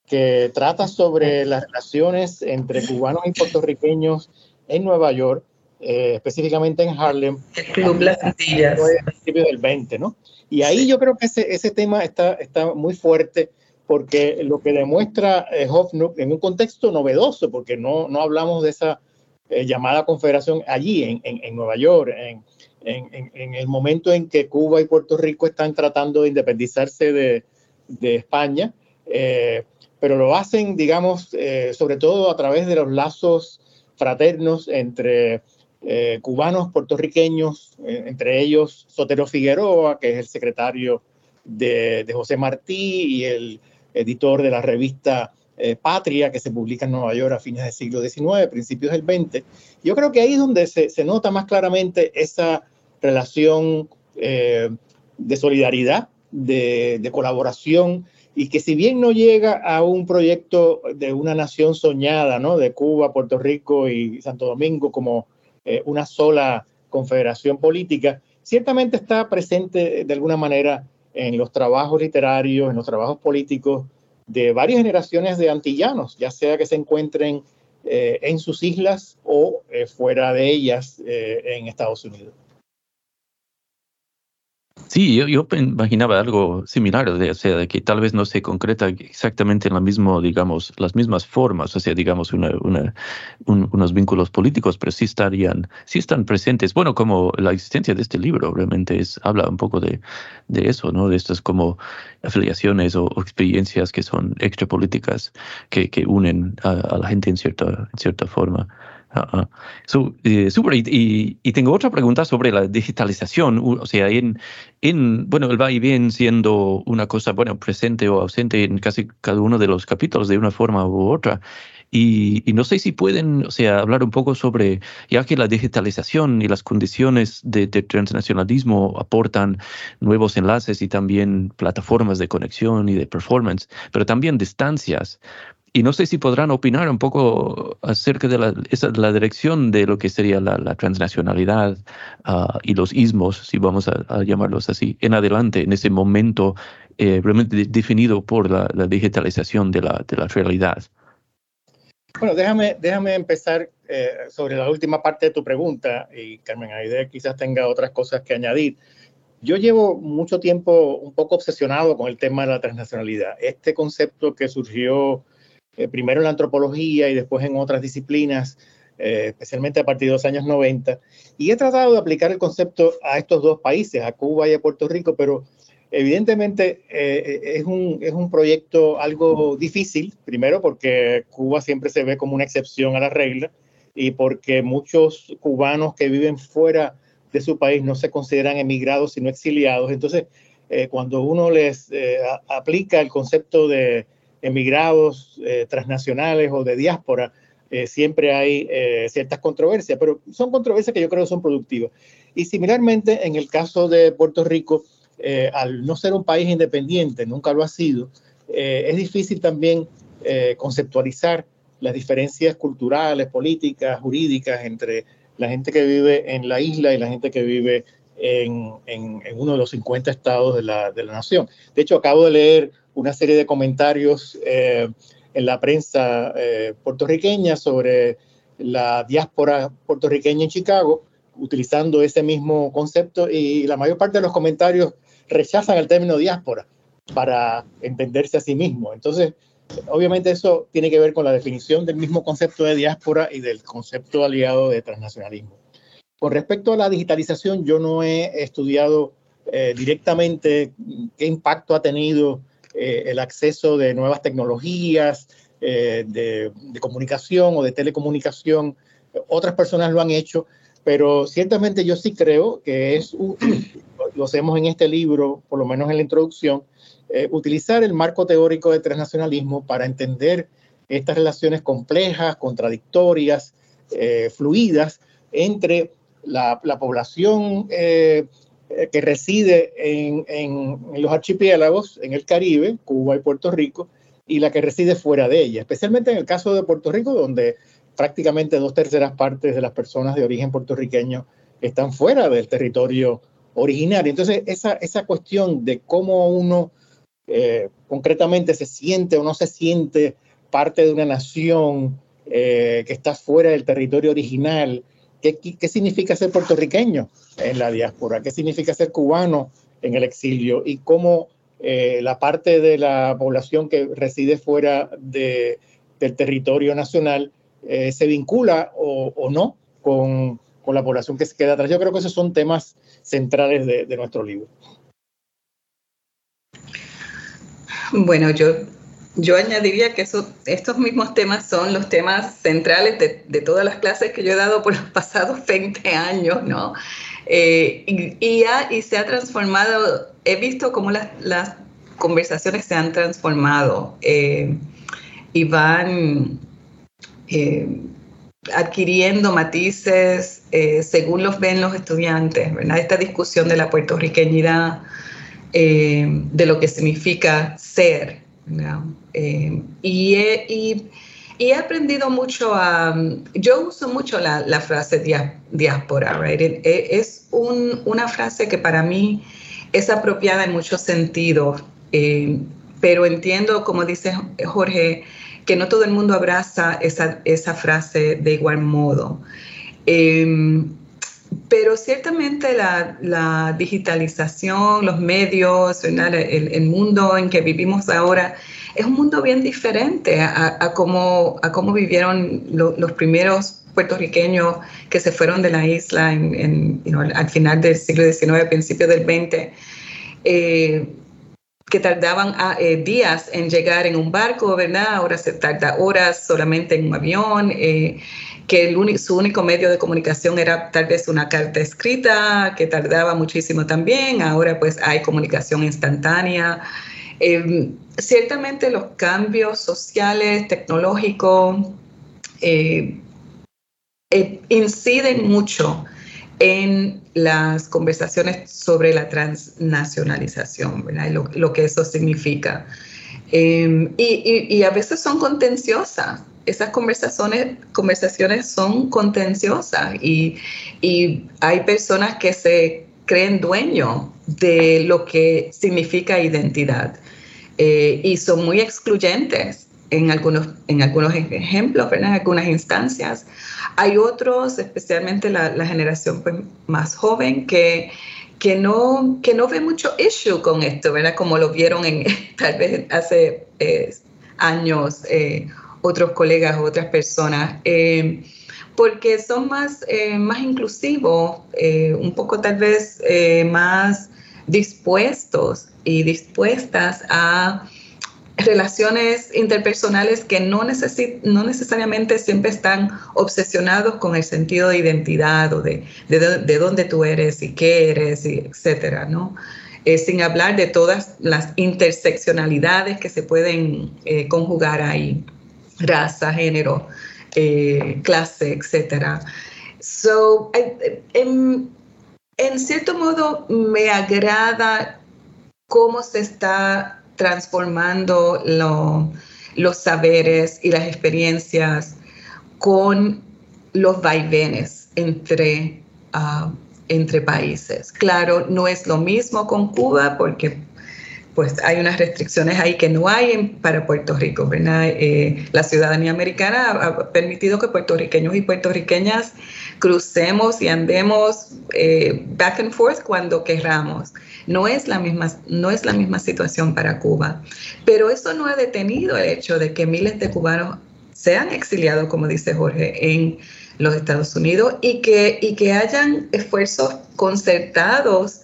que trata sobre las relaciones entre cubanos y puertorriqueños en Nueva York eh, específicamente en Harlem. El Club Las Antillas. del 20, ¿no? Y ahí yo creo que ese, ese tema está, está muy fuerte porque lo que demuestra eh, en un contexto novedoso, porque no, no hablamos de esa eh, llamada confederación allí en, en, en Nueva York, en, en, el momento en que Cuba y Puerto Rico están tratando de independizarse de, de España, eh, pero lo hacen, digamos, sobre todo a través de los lazos fraternos entre eh, cubanos puertorriqueños, eh, entre ellos Sotero Figueroa, que es el secretario de, José Martí y el editor de la revista eh, Patria, que se publica en Nueva York a fines del siglo XIX, principios del XX. Yo creo que ahí es donde se, nota más claramente esa relación de solidaridad, de, de colaboración, y que si bien no llega a un proyecto de una nación soñada, ¿no? De Cuba, Puerto Rico y Santo Domingo como eh, una sola confederación política, ciertamente está presente de alguna manera en los trabajos literarios, en los trabajos políticos de varias generaciones de antillanos, ya sea que se encuentren eh, en sus islas o eh, fuera de ellas en Estados Unidos. Sí, yo, yo, imaginaba algo similar, o sea, de que tal vez no se concreta exactamente en la mismo, digamos, las mismas formas, o sea, digamos, una, unos vínculos políticos, pero sí estarían, sí están presentes. Bueno, como la existencia de este libro realmente es, habla un poco de, de eso, ¿no? De estas como afiliaciones o, experiencias que son extrapolíticas que, que unen a, a, la gente en cierta, en cierta forma. Uh, y, y, tengo otra pregunta sobre la digitalización. O sea, en, en, bueno, el va y bien siendo una cosa, bueno, presente o ausente en casi cada uno de los capítulos de una forma u otra. Y, no sé si pueden, o sea, hablar un poco sobre, ya que la digitalización y las condiciones de, transnacionalismo aportan nuevos enlaces y también plataformas de conexión y de performance, pero también distancias. Y no sé si podrán opinar un poco acerca de la, la dirección de lo que sería la, transnacionalidad ah, y los ismos, si vamos a, llamarlos así, en adelante, en ese momento eh, realmente definido por la, digitalización de la, de la realidad. Bueno, déjame, déjame empezar eh, sobre la última parte de tu pregunta y Carmen Aide quizás tenga otras cosas que añadir. Yo llevo mucho tiempo un poco obsesionado con el tema de la transnacionalidad. Este concepto que surgió eh, primero en la antropología y después en otras disciplinas, eh, especialmente a partir de los años 90. Y he tratado de aplicar el concepto a estos dos países, a Cuba y a Puerto Rico, pero evidentemente eh, es, un, es un proyecto algo difícil, primero porque Cuba siempre se ve como una excepción a la regla y porque muchos cubanos que viven fuera de su país no se consideran emigrados sino exiliados. Entonces, cuando uno les aplica el concepto de emigrados eh, transnacionales o de diáspora, eh, siempre hay eh, ciertas controversias, pero son controversias que yo creo son productivas. Y similarmente, en el caso de Puerto Rico, al no ser un país independiente, nunca lo ha sido, es difícil también conceptualizar las diferencias culturales, políticas, jurídicas entre la gente que vive en la isla y la gente que vive en, en, uno de los 50 estados de la, de la nación. De hecho, acabo de leer una serie de comentarios eh, en la prensa eh, puertorriqueña sobre la diáspora puertorriqueña en Chicago, utilizando ese mismo concepto y la mayor parte de los comentarios rechazan el término diáspora para entenderse a sí mismo. Entonces, obviamente eso tiene que ver con la definición del mismo concepto de diáspora y del concepto aliado de transnacionalismo. Con respecto a la digitalización, yo no he estudiado eh, directamente qué impacto ha tenido eh, el acceso de nuevas tecnologías, eh, de, comunicación o de telecomunicación. Otras personas lo han hecho, pero ciertamente yo sí creo que es [clears throat] lo hacemos en este libro, por lo menos en la introducción, eh, utilizar el marco teórico de transnacionalismo para entender estas relaciones complejas, contradictorias, fluidas entre la, la población que reside en, los archipiélagos, en el Caribe, Cuba y Puerto Rico, y la que reside fuera de ella, especialmente en el caso de Puerto Rico, donde prácticamente dos terceras partes de las personas de origen puertorriqueño están fuera del territorio originario. Entonces, esa, esa cuestión de cómo uno eh, concretamente se siente o no se siente parte de una nación eh, que está fuera del territorio original, ¿Qué, significa ser puertorriqueño en la diáspora? ¿Qué significa ser cubano en el exilio? Y cómo eh, la parte de la población que reside fuera del territorio nacional eh, se vincula o, no con, la población que se queda atrás. Yo creo que esos son temas centrales de nuestro libro. Bueno, yo yo añadiría que estos mismos temas son los temas centrales de, todas las clases que yo he dado por [laughs] los pasados 20 años, ¿no? Eh, y, se ha transformado, he visto cómo las, conversaciones se han transformado eh, y van eh, adquiriendo matices según los ven los estudiantes, ¿verdad? Esta discusión de la puertorriqueñidad, de lo que significa ser, eh, y, he, he, aprendido mucho a, yo uso mucho la, frase diáspora, right? Es una frase que para mí es apropiada en muchos sentidos, eh, pero entiendo, como dice Jorge, que no todo el mundo abraza esa, esa frase de igual modo. Em, pero ciertamente la, digitalización, los medios, el, mundo en que vivimos ahora es un mundo bien diferente a, cómo, a cómo vivieron los primeros puertorriqueños que se fueron de la isla en, al final del siglo XIX, principios del XX, eh, que tardaban ah, eh, días en llegar en un barco, ¿verdad? Ahora se tarda horas solamente en un avión. Eh, que su único medio de comunicación era tal vez una carta escrita, que tardaba muchísimo también, ahora pues hay comunicación instantánea. Em, ciertamente los cambios sociales, tecnológicos, eh, eh, inciden mucho en las conversaciones sobre la transnacionalización, Lo, que eso significa. Em, y, a veces son contenciosas. Esas conversaciones, conversaciones son contenciosas y, hay personas que se creen dueños de lo que significa identidad eh, y son muy excluyentes en algunos, en algunos ejemplos, en algunas instancias. Hay otros, especialmente la, generación pues, más joven, que, que, no, que no ve mucho issue con esto, ¿verdad? Como lo vieron en, [laughs] tal vez hace eh, años eh, otros colegas, otras personas. Eh, porque son más, más inclusivos, un poco tal vez más dispuestos y dispuestas a relaciones interpersonales que no, no necesariamente siempre están obsesionados con el sentido de identidad o de, de, dónde tú eres y qué eres, y etcétera, ¿no? Eh, sin hablar de todas las interseccionalidades que se pueden eh, conjugar ahí, raza, género, eh, clase, etcétera. So, en, en cierto modo me agrada cómo se está transformando los saberes y las experiencias con los vaivenes ah, entre países. Claro, no es lo mismo con Cuba porque pues hay unas restricciones ahí que no hay para Puerto Rico, ¿verdad? Eh, la ciudadanía americana ha permitido que puertorriqueños y puertorriqueñas crucemos y andemos eh, back and forth cuando querramos. No es, la misma, no es la misma situación para Cuba, pero eso no ha detenido el hecho de que miles de cubanos sean exiliados, como dice Jorge, en los Estados Unidos y que, y que hayan esfuerzos concertados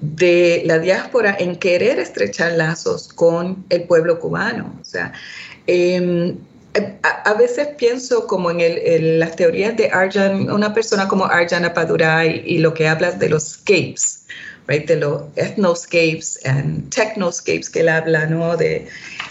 de la diáspora en querer estrechar lazos con el pueblo cubano. O sea, em, a, veces pienso como en, las teorías de Arjan, una persona como Arjan Apadurai y lo que hablas de los scapes, de los ethnoscapes and technoscapes que él habla, ¿no? De,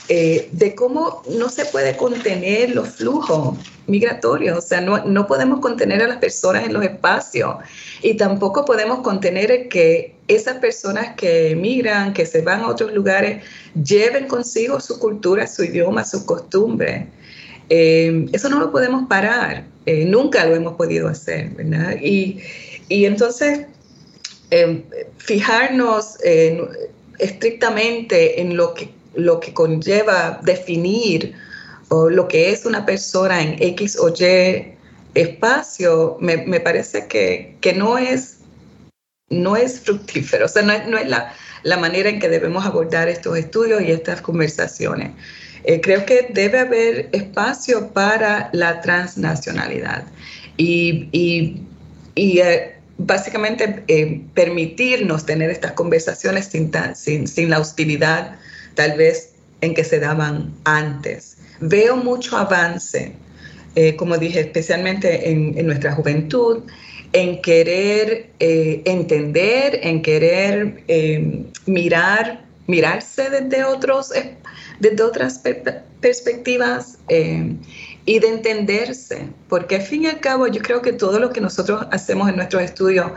eh, de cómo no se puede contener los flujos migratorios, o sea, no, no podemos contener a las personas en los espacios y tampoco podemos contener que esas personas que emigran, que se van a otros lugares, lleven consigo su cultura, su idioma, sus costumbres. Eh, eso no lo podemos parar, eh, nunca lo hemos podido hacer, ¿verdad? Y, y entonces Em, fijarnos estrictamente en lo que, lo que conlleva definir o lo que es una persona en X o Y espacio, me, parece que, no, es, no es fructífero, o sea, no es, la, manera en que debemos abordar estos estudios y estas conversaciones. Eh, creo que debe haber espacio para la transnacionalidad y, y, eh, básicamente eh, permitirnos tener estas conversaciones sin, sin, sin, la hostilidad tal vez en que se daban antes. Veo mucho avance, como dije, especialmente en, nuestra juventud, en querer eh, entender, en querer mirar, mirarse desde, otros, desde otras perspectivas y de entenderse, porque al fin y al cabo yo creo que todo lo que nosotros hacemos en nuestros estudios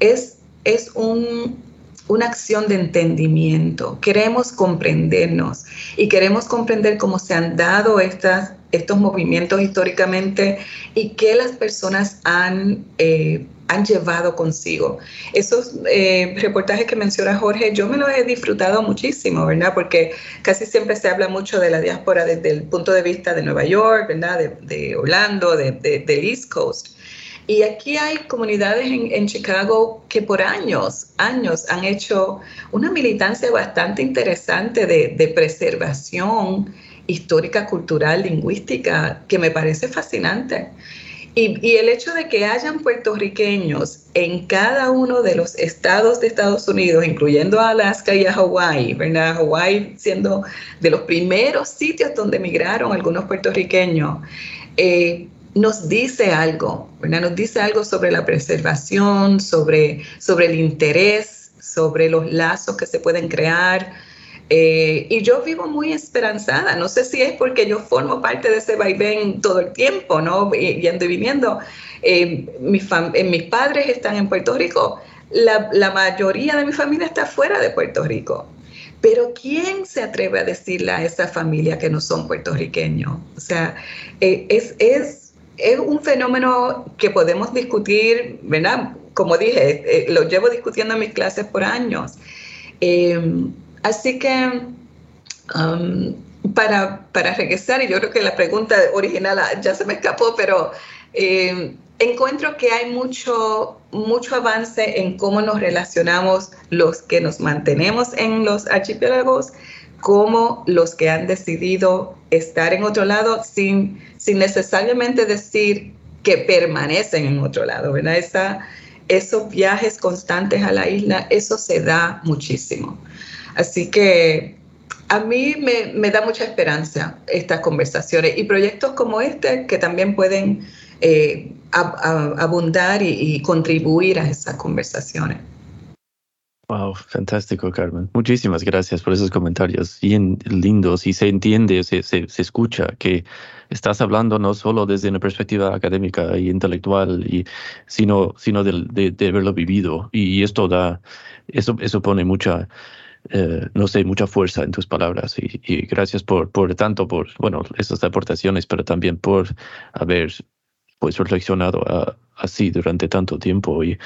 es, es un, una acción de entendimiento. Queremos comprendernos y queremos comprender cómo se han dado estas, estos movimientos históricamente y qué las personas han eh, han llevado consigo. Esos eh, reportajes que menciona Jorge, yo me los he disfrutado muchísimo, ¿verdad? Porque casi siempre se habla mucho de la diáspora desde el punto de vista de Nueva York, ¿verdad? De, Orlando, de, del East Coast. Y aquí hay comunidades en, Chicago que por años, años han hecho una militancia bastante interesante de, de preservación histórica, cultural, lingüística, que me parece fascinante. Y, el hecho de que hayan puertorriqueños en cada uno de los estados de Estados Unidos, incluyendo a Alaska y a Hawái, ¿verdad? Hawái siendo de los primeros sitios donde emigraron algunos puertorriqueños, eh, nos dice algo, ¿verdad? Nos dice algo sobre la preservación, sobre, sobre el interés, sobre los lazos que se pueden crear. Eh, y yo vivo muy esperanzada. No sé si es porque yo formo parte de ese vaivén todo el tiempo, ¿no? Yendo y viniendo. Eh, mis padres están en Puerto Rico. La, la, mayoría de mi familia está fuera de Puerto Rico. Pero ¿quién se atreve a decirle a esa familia que no son puertorriqueños? O sea, eh, es, es, es, un fenómeno que podemos discutir, ¿verdad? Como dije, lo llevo discutiendo en mis clases por años. Así que um, para, regresar, y yo creo que la pregunta original ya se me escapó, pero eh, encuentro que hay mucho, mucho avance en cómo nos relacionamos los que nos mantenemos en los archipiélagos como los que han decidido estar en otro lado sin, sin necesariamente decir que permanecen en otro lado, ¿verdad? Esos viajes constantes a la isla, eso se da muchísimo. Así que a mí me, da mucha esperanza estas conversaciones y proyectos como este que también pueden eh, abundar y, contribuir a esas conversaciones. Wow, fantástico, Carmen. Muchísimas gracias por esos comentarios bien lindos y se entiende, se, se, escucha que estás hablando no solo desde una perspectiva académica y intelectual, y, sino, sino de, de, haberlo vivido. Y esto da, eso, eso pone mucha, eh, no sé, mucha fuerza en tus palabras y, gracias por, por tanto por, bueno, esas aportaciones, pero también por haber pues reflexionado ah, así durante tanto tiempo y,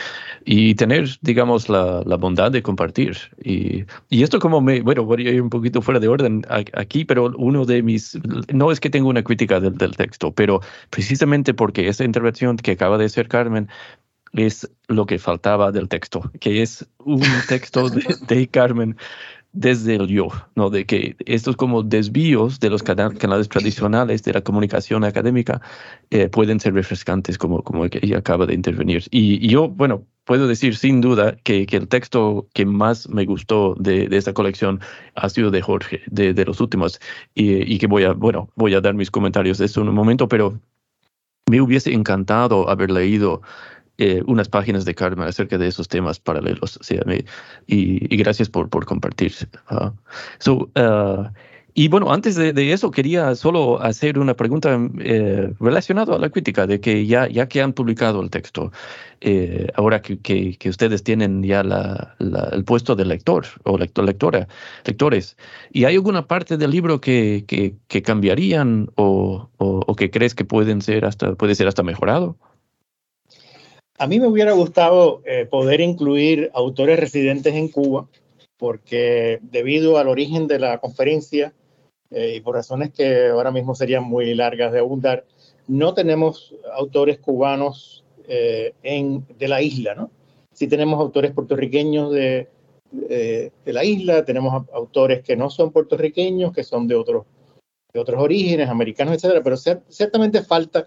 y tener, digamos, la, bondad de compartir. Y, y, esto como me, bueno, voy a ir un poquito fuera de orden aquí, pero uno de mis, no es que tenga una crítica del texto, pero precisamente porque esa intervención que acaba de hacer Carmen es lo que faltaba del texto, que es un texto de, Carmen desde el yo, ¿no? De que estos como desvíos de los canales tradicionales de la comunicación académica eh, pueden ser refrescantes, como, como ella acaba de intervenir. Y, yo, bueno, puedo decir sin duda que, que, el texto que más me gustó de, de esta colección ha sido de Jorge, de, de los últimos, y, y, que voy a, bueno, voy a dar mis comentarios de eso en un momento, pero me hubiese encantado haber leído eh, unas páginas de Carmen acerca de esos temas paralelos. y, y, gracias por, por compartir. Uh, so, uh, y bueno, antes de, eso quería solo hacer una pregunta eh, relacionada a la crítica, de que ya, ya que han publicado el texto, eh, ahora que, que, ustedes tienen ya la, el puesto de lector o lector, lectora, lectores, ¿y hay alguna parte del libro que, que cambiarían o, o, o, que crees que pueden ser hasta, puede ser hasta mejorado? A mí me hubiera gustado eh, poder incluir autores residentes en Cuba, porque debido al origen de la conferencia eh, y por razones que ahora mismo serían muy largas de abundar, no tenemos autores cubanos eh, en, de la isla, ¿no? Sí tenemos autores puertorriqueños de, de la isla, tenemos autores que no son puertorriqueños, que son de de otros orígenes, americanos, etcétera, pero ciertamente falta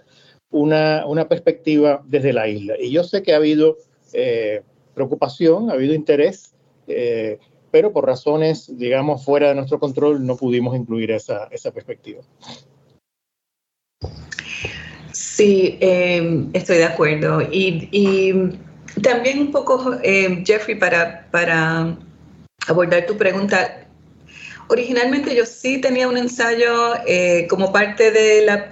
una, una perspectiva desde la isla. Y yo sé que ha habido eh, preocupación, ha habido interés, eh, pero por razones, digamos, fuera de nuestro control no pudimos incluir esa, esa perspectiva. Sí, em, estoy de acuerdo. Y, y también un poco, em, Jeffrey, para, para abordar tu pregunta, Originalmente yo sí tenía un ensayo eh, como parte de la,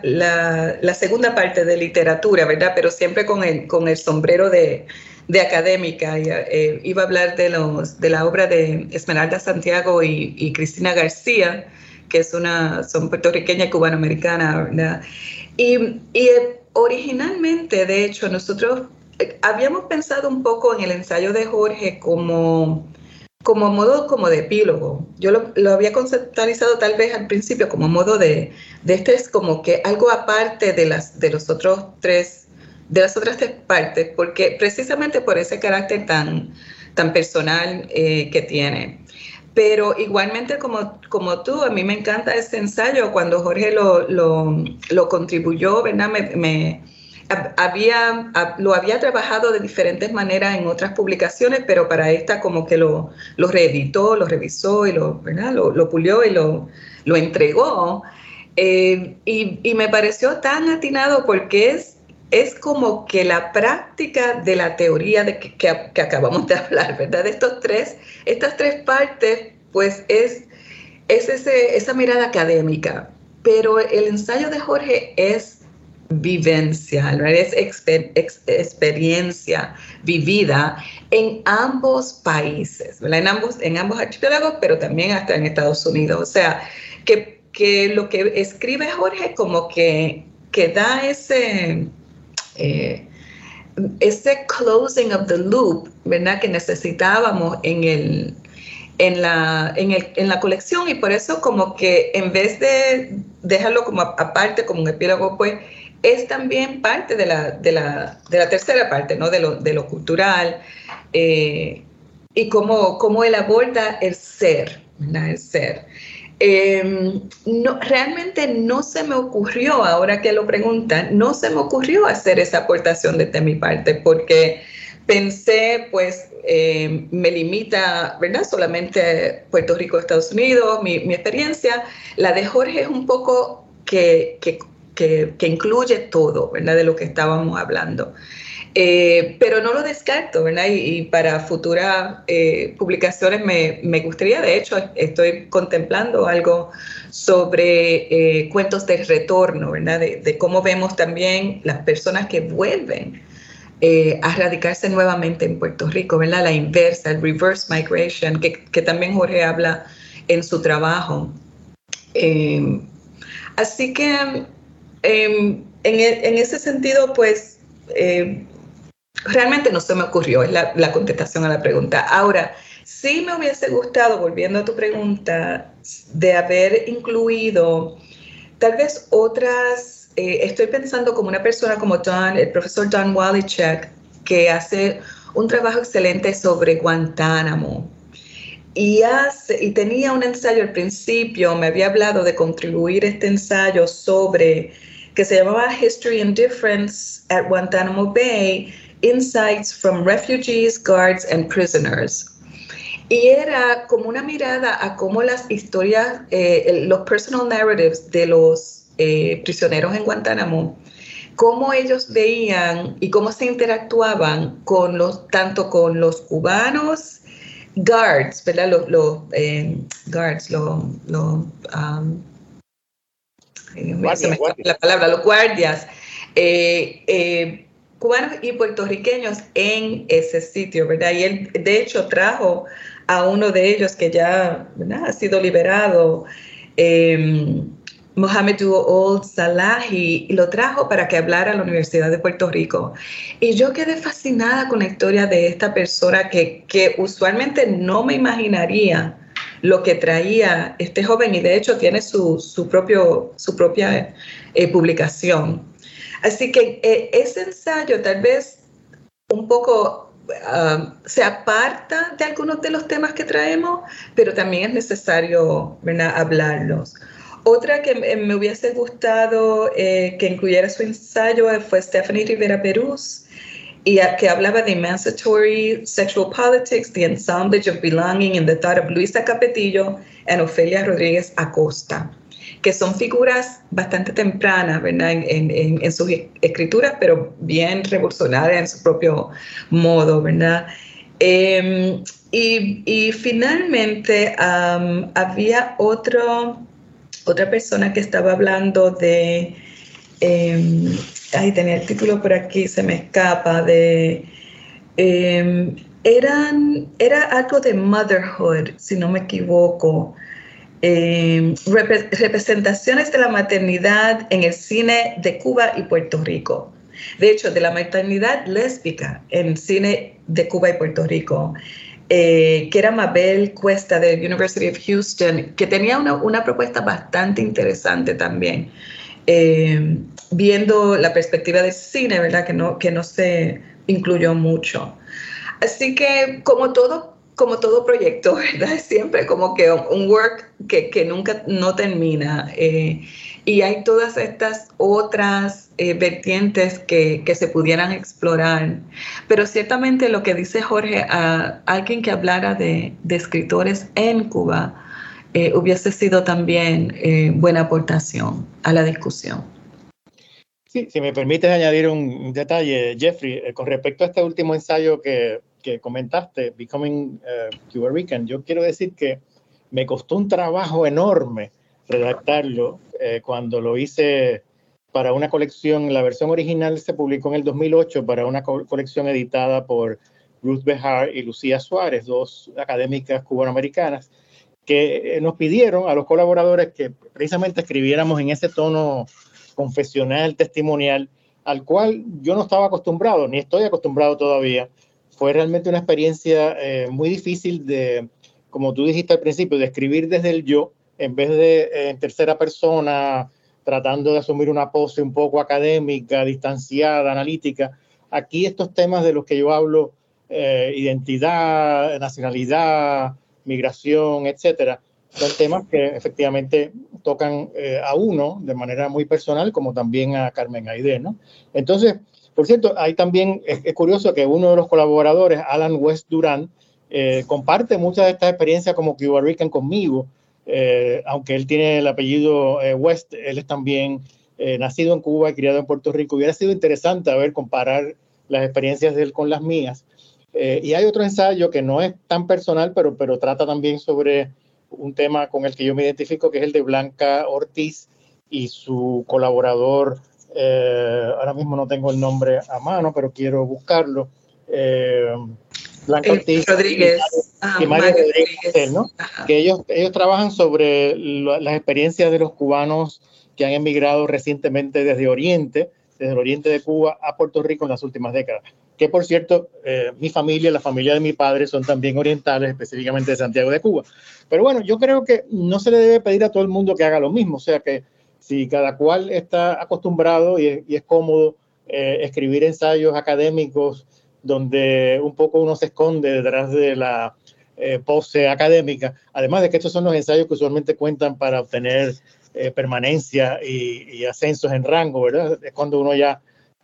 la, segunda parte de literatura, ¿verdad? Pero siempre con el, con el sombrero de, de académica. Eh, iba a hablar de, los, de la obra de Esmeralda Santiago y, Cristina García, que es una, son puertorriqueña cubanoamericana, ¿verdad? Y, y eh, originalmente, de hecho, nosotros habíamos pensado un poco en el ensayo de Jorge como como modo como de epílogo. Yo lo, había conceptualizado tal vez al principio como modo de, de este es como que algo aparte de las de los otros tres, de las otras tres partes, porque precisamente por ese carácter tan, tan personal eh, que tiene. Pero igualmente como, como tú, a mí me encanta este ensayo, cuando Jorge lo, lo, lo contribuyó, ¿verdad? me había, lo había trabajado de diferentes maneras en otras publicaciones, pero para esta como que lo, lo reeditó, lo revisó y lo, lo, lo pulió y lo, lo entregó. Eh, y, y, me pareció tan atinado porque es, es como que la práctica de la teoría de que, que, acabamos de [laughs] hablar, ¿verdad? De estos tres, estas tres partes, pues es es ese, esa mirada académica, pero el ensayo de Jorge es vivencia, es experiencia vivida en ambos países, en ambos, en ambos archipiélagos, pero también hasta en Estados Unidos. O sea, que, que lo que escribe Jorge como que, que da ese... Eh, ese closing of the loop, ¿verdad? Que necesitábamos en el, en la, en, el, en la colección y por eso como que en vez de dejarlo como aparte, como un epílogo, pues es también parte de la, de la, de la tercera parte, ¿no? De lo, de lo cultural eh, y cómo, cómo él aborda el ser, ¿verdad? El ser. Em, no, realmente no se me ocurrió, ahora que lo preguntan, no se me ocurrió hacer esa aportación desde mi parte, porque pensé, pues, em, me limita, ¿verdad? Solamente Puerto Rico, Estados Unidos, mi, mi experiencia. La de Jorge es un poco que, que, que, incluye todo, ¿verdad? De lo que estábamos hablando. Eh, pero no lo descarto, ¿verdad? Y, para futuras eh, publicaciones me, me, gustaría, de hecho, estoy contemplando algo sobre eh, cuentos de retorno, ¿verdad? De, de, cómo vemos también las personas que vuelven a radicarse nuevamente en Puerto Rico, ¿verdad? La inversa, el reverse migration, que, que también Jorge habla en su trabajo. así que em, en, en, ese sentido, pues realmente no se me ocurrió, es la, contestación a la pregunta. Ahora, sí me hubiese gustado, volviendo a tu pregunta, de haber incluido tal vez otras, eh, estoy pensando como una persona como John, el profesor John Walichek, que hace un trabajo excelente sobre Guantánamo. Y, hace, y tenía un ensayo al principio, me había hablado de contribuir este ensayo sobre, que se llamaba History and Difference at Guantánamo Bay, Insights from Refugees, Guards and Prisoners. Y era como una mirada a cómo las historias, eh, los personal narratives de los eh, prisioneros en Guantánamo, cómo ellos veían y cómo se interactuaban con los, tanto con los cubanos, guards, ¿verdad? Los, los eh, guards, los, los um, la palabra, los guardias, cubanos y puertorriqueños en ese sitio, ¿verdad? Y él, de hecho, trajo a uno de ellos que ya ha sido liberado, eh, Mohamed Old Salahi, y lo trajo para que hablara a la Universidad de Puerto Rico. Y yo quedé fascinada con la historia de esta persona que, que usualmente no me imaginaría lo que traía este joven y de hecho tiene su, su propio, su propia eh, publicación. Así que eh, ese ensayo tal vez un poco um, se aparta de algunos de los temas que traemos, pero también es necesario hablarlos. Otra que me hubiese gustado eh, que incluyera su ensayo fue Stephanie Rivera Perús, y que hablaba de Emancipatory Sexual Politics, The Ensemblage of Belonging in the Thought of Luisa Capetillo and Ofelia Rodríguez Acosta que son figuras bastante tempranas, ¿verdad? En, sus escrituras, pero bien revolucionarias en su propio modo, ¿verdad? Em, y, finalmente había otro, otra persona que estaba hablando de, eh, ay, tenía el título por aquí, se me escapa, de, em, eran, era algo de motherhood, si no me equivoco. Eh, representaciones de la maternidad en el cine de Cuba y Puerto Rico. De hecho, de la maternidad lésbica en cine de Cuba y Puerto Rico, eh, que era Mabel Cuesta de University of Houston, que tenía una, propuesta bastante interesante también, eh, viendo la perspectiva de cine, ¿verdad? Que no, que no se incluyó mucho. Así que, como todo como todo proyecto, [laughs] ¿verdad? Siempre como que un work que, que nunca no termina. Eh, y hay todas estas otras eh, vertientes que, que, se pudieran explorar. Pero ciertamente lo que dice Jorge, a alguien que hablara de, de escritores en Cuba, eh, hubiese sido también buena aportación a la discusión. Sí, si me permites añadir un detalle, Jeffrey, con respecto a este último ensayo que que comentaste, Becoming uh, Rican, yo quiero decir que me costó un trabajo enorme redactarlo eh, cuando lo hice para una colección, la versión original se publicó en el 2008 para una colección editada por Ruth Behar y Lucía Suárez, dos académicas cubanoamericanas, que eh, nos pidieron a los colaboradores que precisamente escribiéramos en ese tono confesional, testimonial, al cual yo no estaba acostumbrado, ni estoy acostumbrado todavía. Fue realmente una experiencia eh, muy difícil de, como tú dijiste al principio, de escribir desde el yo, en vez de eh, en tercera persona, tratando de asumir una pose un poco académica, distanciada, analítica. Aquí estos temas de los que yo hablo, eh, identidad, nacionalidad, migración, etcétera, son temas que efectivamente tocan eh, a uno de manera muy personal, como también a Carmen Aide, ¿no? Entonces, por cierto, hay también, es, curioso que uno de los colaboradores, Alan West Durán, comparte muchas de estas experiencias como Cuba Rican conmigo, eh, aunque él tiene el apellido eh, West, él es también eh, nacido en Cuba y criado en Puerto Rico. Hubiera sido interesante a ver comparar las experiencias de él con las mías. Y hay otro ensayo que no es tan personal, pero, pero trata también sobre un tema con el que yo me identifico, que es el de Blanca Ortiz y su colaborador, ahora mismo no tengo el nombre a mano, pero quiero buscarlo. Blanca Ortiz Rodríguez. y Mario, Rodríguez, ¿no? Que ellos, ellos trabajan sobre las experiencias de los cubanos que han emigrado recientemente desde Oriente, desde el Oriente de Cuba a Puerto Rico en las últimas décadas. Que por cierto, eh, mi familia, la familia de mi padre son también orientales, específicamente de Santiago de Cuba. Pero bueno, yo creo que no se le debe pedir a todo el mundo que haga lo mismo, o sea que si cada cual está acostumbrado y es, cómodo eh, escribir ensayos académicos donde un poco uno se esconde detrás de la eh, pose académica, además de que estos son los ensayos que usualmente cuentan para obtener eh, permanencia y, ascensos en rango, ¿verdad? Es cuando uno ya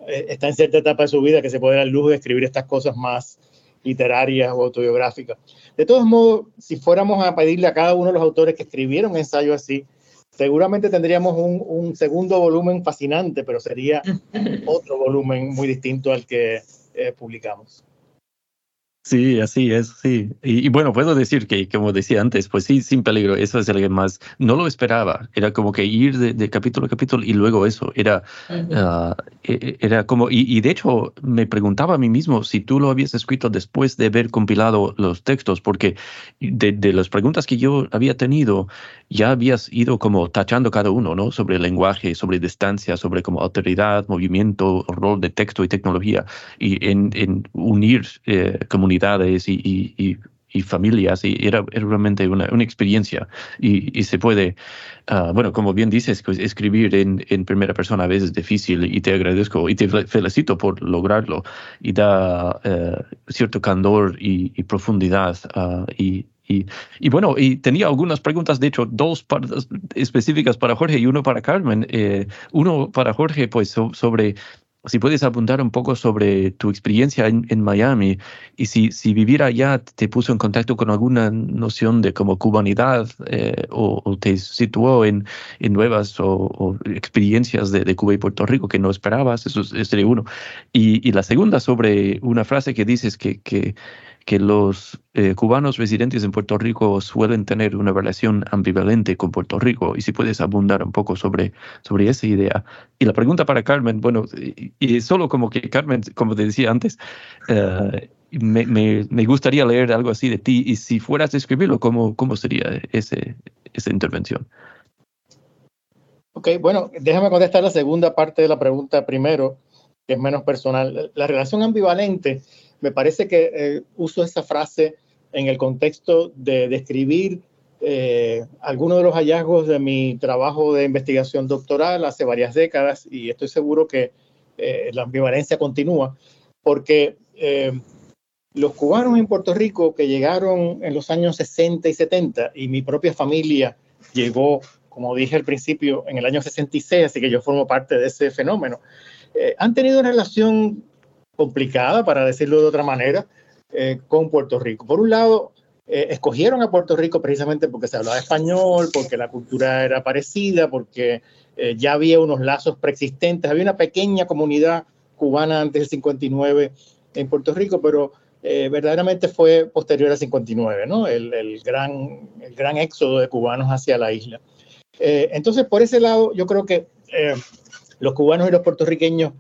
está en cierta etapa de su vida que se puede dar el lujo de escribir estas cosas más literarias o autobiográficas. De todos modos, si fuéramos a pedirle a cada uno de los autores que escribieron ensayos así, seguramente tendríamos un, un segundo volumen fascinante, pero sería [laughs] otro volumen muy distinto al que eh, publicamos. Sí, así es, sí. Y, bueno, puedo decir que, como decía antes, pues sí, sin peligro, eso es el que más, no lo esperaba, era como que ir de, capítulo a capítulo y luego eso, era, e, era como, y, de hecho me preguntaba a mí mismo si tú lo habías escrito después de haber compilado los textos, porque de, de las preguntas que yo había tenido, ya habías ido como tachando cada uno, ¿no? Sobre el lenguaje, sobre distancia, sobre como autoridad, movimiento, rol de texto y tecnología, y en, en unir eh, comunidades y, y, y, familias, y era, realmente una, una experiencia, y, y se puede, ah, bueno, como bien dices, pues, escribir en, en, primera persona a veces es difícil, y te agradezco, y te felicito por lograrlo, y da eh, cierto candor y, profundidad, uh, y y, bueno, y tenía algunas preguntas, de hecho, dos específicas para Jorge y uno para Carmen. Eh, uno para Jorge, pues sobre si puedes apuntar un poco sobre tu experiencia en, Miami y si, si vivir allá te puso en contacto con alguna noción de como cubanidad eh, o, te situó en, en nuevas o, experiencias de, Cuba y Puerto Rico que no esperabas, eso sería uno. Y, y, la segunda sobre una frase que dices que, que que los eh, cubanos residentes en Puerto Rico suelen tener una relación ambivalente con Puerto Rico y si puedes abundar un poco sobre, sobre esa idea. Y la pregunta para Carmen, bueno, y, solo como que Carmen, como te decía antes, eh, me, me, gustaría leer algo así de ti y si fueras a escribirlo, ¿cómo, cómo sería ese, esa intervención? Ok, bueno, déjame contestar la segunda parte de la pregunta primero, que es menos personal. La relación ambivalente me parece que eh, uso esa frase en el contexto de describir eh, algunos de los hallazgos de mi trabajo de investigación doctoral hace varias décadas y estoy seguro que eh, la ambivalencia continúa porque los cubanos en Puerto Rico que llegaron en los años 60 y 70 y mi propia familia llegó, como dije al principio, en el año 66, así que yo formo parte de ese fenómeno, han tenido una relación complicada, para decirlo de otra manera, eh, con Puerto Rico. Por un lado, eh, escogieron a Puerto Rico precisamente porque se hablaba español, porque la cultura era parecida, porque eh, ya había unos lazos preexistentes, había una pequeña comunidad cubana antes del 59 en Puerto Rico, pero verdaderamente fue posterior al 59, ¿no? El, el, gran, el gran éxodo de cubanos hacia la isla. entonces, por ese lado, yo creo que los cubanos y los puertorriqueños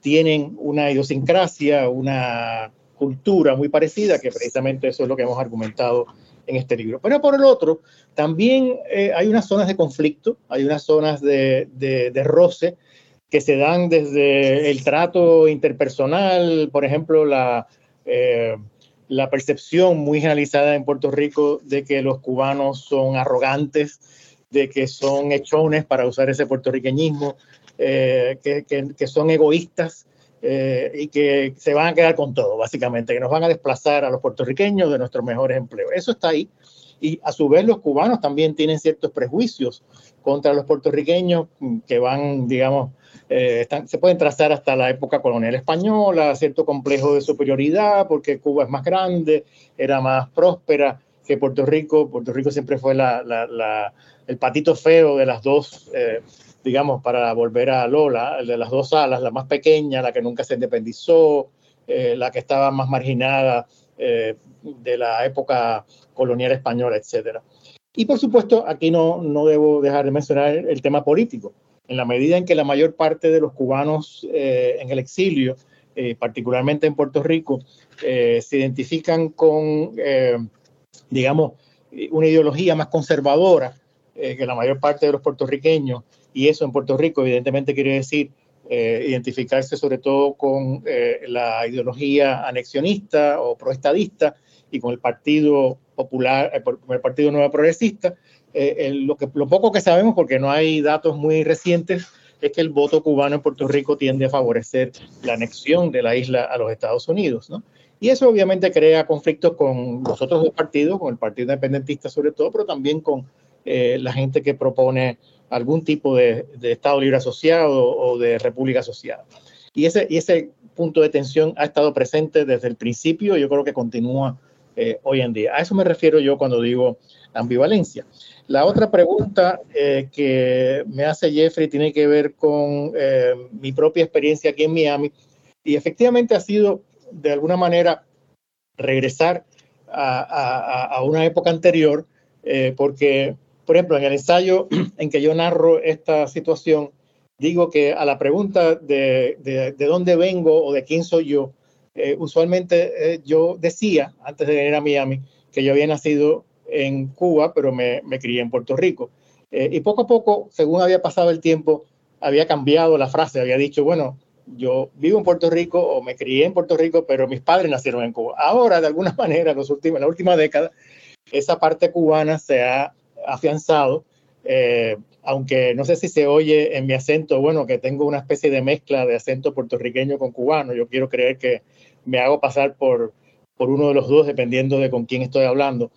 tienen una idiosincrasia, una cultura muy parecida, que precisamente eso es lo que hemos argumentado en este libro. Pero por el otro, también eh, hay unas zonas de conflicto, hay unas zonas de, roce que se dan desde el trato interpersonal, por ejemplo, la, eh, la percepción muy generalizada en Puerto Rico de que los cubanos son arrogantes, de que son hechones, para usar ese puertorriqueñismo, eh, que, que, son egoístas eh, y que se van a quedar con todo, básicamente, que nos van a desplazar a los puertorriqueños de nuestros mejores empleos. Eso está ahí. Y a su vez los cubanos también tienen ciertos prejuicios contra los puertorriqueños que van, digamos, eh, se pueden trazar hasta la época colonial española, cierto complejo de superioridad, porque Cuba es más grande, era más próspera que Puerto Rico. Puerto Rico siempre fue la, la, el patito feo de las dos digamos, para volver a Lola, el de las dos alas, la más pequeña, la que nunca se independizó, eh, la que estaba más marginada eh, de la época colonial española, etc. Y por supuesto, aquí no, no debo dejar de mencionar el tema político. En la medida en que la mayor parte de los cubanos eh, en el exilio, particularmente en Puerto Rico, se identifican con, digamos, una ideología más conservadora que la mayor parte de los puertorriqueños, y eso en Puerto Rico evidentemente quiere decir eh, identificarse sobre todo con eh, la ideología anexionista o proestadista y con el Partido Popular, eh, el Partido Nuevo Progresista. lo, que, lo poco que sabemos, porque no hay datos muy recientes, es que el voto cubano en Puerto Rico tiende a favorecer la anexión de la isla a los Estados Unidos, ¿no? Y eso obviamente crea conflictos con los otros dos partidos, con el Partido Independentista sobre todo, pero también con la gente que propone algún tipo de, Estado libre asociado o de república asociada. Y ese, y ese punto de tensión ha estado presente desde el principio y yo creo que continúa eh, hoy en día. A eso me refiero yo cuando digo ambivalencia. La otra pregunta eh, que me hace Jeffrey tiene que ver con eh, mi propia experiencia aquí en Miami y efectivamente ha sido de alguna manera regresar a, a una época anterior porque por ejemplo, en el ensayo [clears throat] en que yo narro esta situación, digo que a la pregunta de, de, dónde vengo o de quién soy yo, eh, usualmente eh, yo decía, antes de venir a Miami, que yo había nacido en Cuba, pero me, me crié en Puerto Rico. Eh, y poco a poco, según había pasado el tiempo, había cambiado la frase, había dicho, bueno, yo vivo en Puerto Rico o me crié en Puerto Rico, pero mis padres nacieron en Cuba. Ahora, de alguna [laughs] manera, los últimos, en la última década, esa parte cubana se ha afianzado, eh, aunque no sé si se oye en mi acento, bueno, que tengo una especie de mezcla de acento puertorriqueño con cubano, yo quiero creer que me hago pasar por, por uno de los dos, dependiendo de con quién estoy hablando.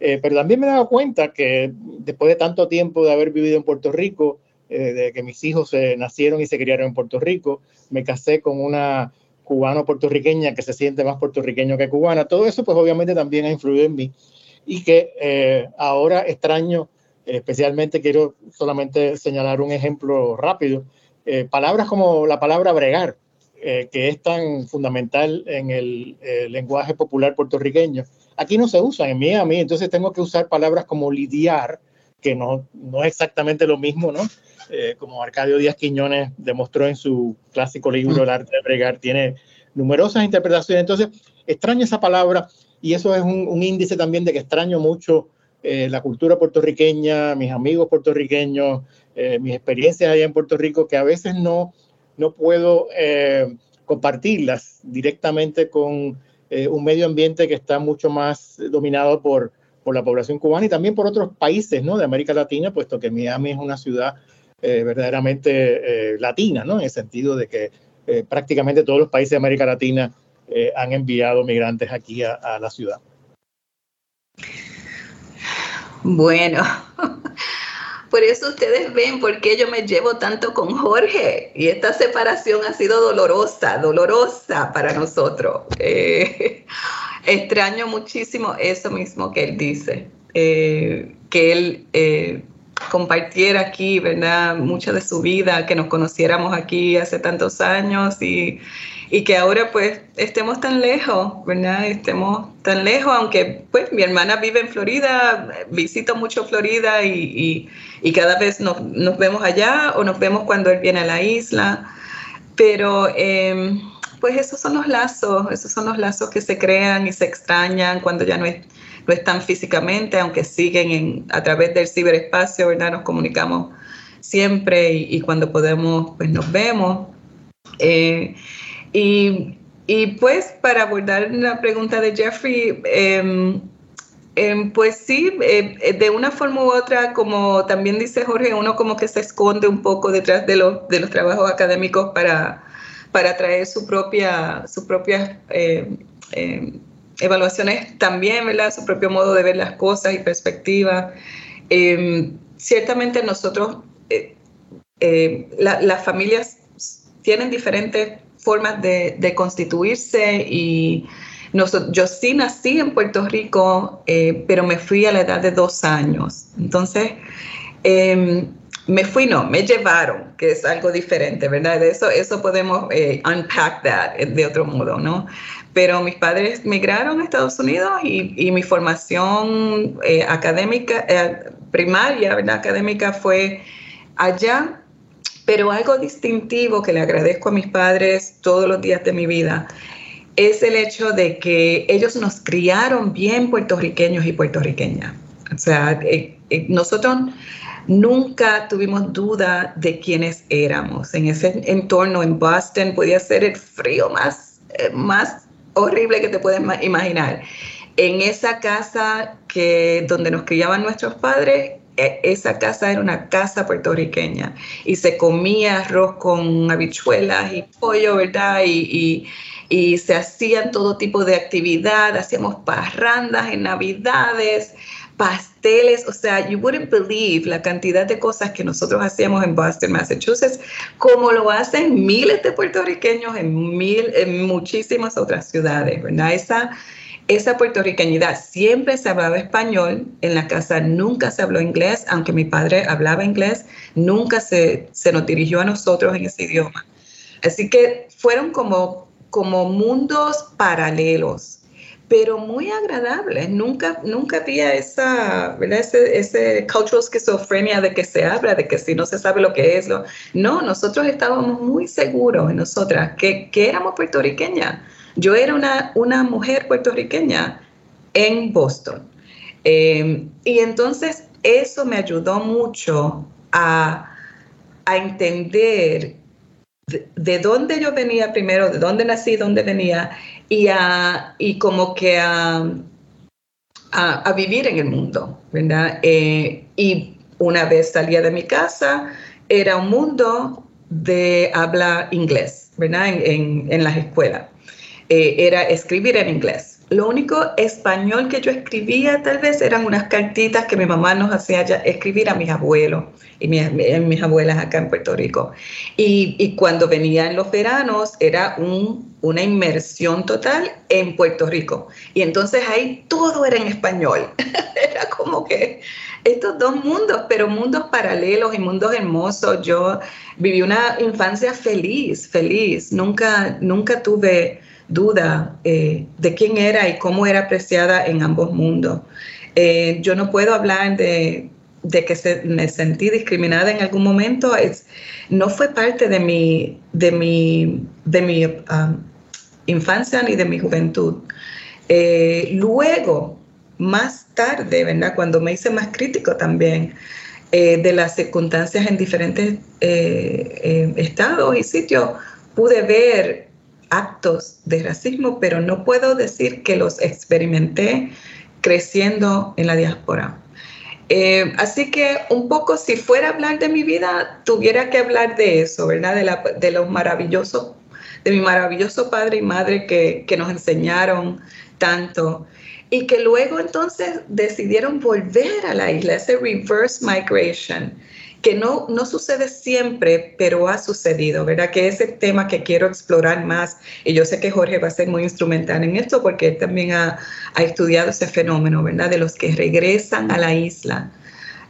Eh, pero también me he dado cuenta que después de tanto tiempo de haber vivido en Puerto Rico, eh, de que mis hijos nacieron y se criaron en Puerto Rico, me casé con una cubano-puertorriqueña que se siente más puertorriqueño que cubana, todo eso pues obviamente también ha influido en mí y que eh, ahora extraño, especialmente quiero solamente señalar un ejemplo rápido, eh, palabras como la palabra bregar, eh, que es tan fundamental en el lenguaje popular puertorriqueño, aquí no se usan en Miami, entonces tengo que usar palabras como lidiar, que no, no es exactamente lo mismo, ¿no? como Arcadio Díaz Quiñones demostró en su clásico libro El arte de bregar, tiene numerosas interpretaciones, entonces extraño esa palabra y eso es un, índice también de que extraño mucho eh, la cultura puertorriqueña, mis amigos puertorriqueños, eh, mis experiencias allá en Puerto Rico, que a veces no, no puedo eh, compartirlas directamente con un medio ambiente que está mucho más dominado por, por la población cubana y también por otros países ¿no? de América Latina, puesto que Miami es una ciudad verdaderamente latina, ¿no? en el sentido de que prácticamente todos los países de América Latina eh, han enviado migrantes aquí a, la ciudad. Bueno, [laughs] por eso ustedes ven por qué yo me llevo tanto con Jorge y esta separación ha sido dolorosa, dolorosa para nosotros. Eh, [laughs] extraño muchísimo eso mismo que él dice, eh, que él compartiera aquí, ¿verdad? Mucha de su vida, que nos conociéramos aquí hace tantos años y, y que ahora pues estemos tan lejos, ¿verdad? Estemos tan lejos, aunque pues mi hermana vive en Florida, visito mucho Florida y, y, cada vez nos, nos, vemos allá o nos vemos cuando él viene a la isla, pero em, pues esos son los lazos, esos son los lazos que se crean y se extrañan cuando ya no, es, no están físicamente, aunque siguen en, a través del ciberespacio, ¿verdad? Nos comunicamos siempre y, y cuando podemos pues nos vemos. Eh, y, y pues para abordar la pregunta de Jeffrey, em, em, pues sí, eh, de una forma u otra, como también dice Jorge, uno como que se esconde un poco detrás de los, de los trabajos académicos para, para traer su propia, sus propias em, evaluaciones también, ¿verdad? Su propio modo de ver las cosas y perspectiva. ciertamente nosotros, eh, eh, las familias tienen diferentes formas de, constituirse y yo sí nací en Puerto Rico, eh, pero me fui a la edad de dos años. Entonces, em, me fui, no, me llevaron, que es algo diferente, ¿verdad? De eso, eso podemos eh, unpack that de otro modo, ¿no? Pero mis padres migraron a Estados Unidos y, mi formación eh, académica, primaria, ¿verdad? Académica fue allá pero algo distintivo que le agradezco a mis padres todos los días de mi vida es el hecho de que ellos nos criaron bien puertorriqueños y puertorriqueñas. O sea, eh, eh, nosotros nunca tuvimos duda de quiénes éramos. En ese entorno en Boston podía ser el frío más, eh, más horrible que te puedes imaginar. En esa casa que, donde nos criaban nuestros padres, esa casa era una casa puertorriqueña y se comía arroz con habichuelas y pollo, ¿verdad? Y, se hacían todo tipo de actividad, hacíamos parrandas en navidades, pasteles, o sea, you wouldn't believe la cantidad de cosas que nosotros hacíamos en Boston, Massachusetts, como lo hacen miles de puertorriqueños en, mil, en muchísimas otras ciudades, ¿verdad? Esa, esa puertorriqueñidad. Siempre se hablaba español, en la casa nunca se habló inglés, aunque mi padre hablaba inglés, nunca se, se nos dirigió a nosotros en ese idioma. Así que fueron como, como mundos paralelos, pero muy agradables. Nunca, nunca había esa, ¿verdad? Ese, cultural esquizofrenia de que se habla, de que si no se sabe lo que es. Lo... No, nosotros estábamos muy seguros en nosotras que, que éramos puertorriqueñas yo era una, una mujer puertorriqueña en Boston. Eh, y entonces eso me ayudó mucho a, entender de, dónde yo venía primero, de dónde nací, dónde venía, y, a, y como que a, a, vivir en el mundo, ¿verdad? Eh, y una vez salía de mi casa, era un mundo de habla inglés, ¿verdad? En, en las escuelas. Eh, era escribir en inglés. Lo único español que yo escribía tal vez eran unas cartitas que mi mamá nos hacía escribir a mis abuelos y mis, mis abuelas acá en Puerto Rico. Y, cuando venía en los veranos era un, una inmersión total en Puerto Rico. Y entonces ahí todo era en español. [laughs] era como que estos dos mundos, pero mundos paralelos y mundos hermosos. Yo viví una infancia feliz, feliz. Nunca, nunca tuve duda eh, de quién era y cómo era apreciada en ambos mundos. Eh, yo no puedo hablar de, que me sentí discriminada en algún momento. No fue parte de mi, de mi, de mi um, infancia ni de mi juventud. Eh, luego, más tarde, ¿verdad? Cuando me hice más crítico también de las circunstancias en diferentes estados y sitios, pude ver actos de racismo, pero no puedo decir que los experimenté creciendo en la diáspora. Eh, así que un poco si fuera hablar de mi vida, tuviera que hablar de eso, ¿verdad? De, de los maravillosos, de mi maravilloso padre y madre que, que nos enseñaron tanto y que luego entonces decidieron volver a la isla, ese reverse migration que no, no sucede siempre, pero ha sucedido, ¿verdad? Que es el tema que quiero explorar más. Y yo sé que Jorge va a ser muy instrumental en esto porque él también ha, ha estudiado ese fenómeno, ¿verdad? De los que regresan a la isla.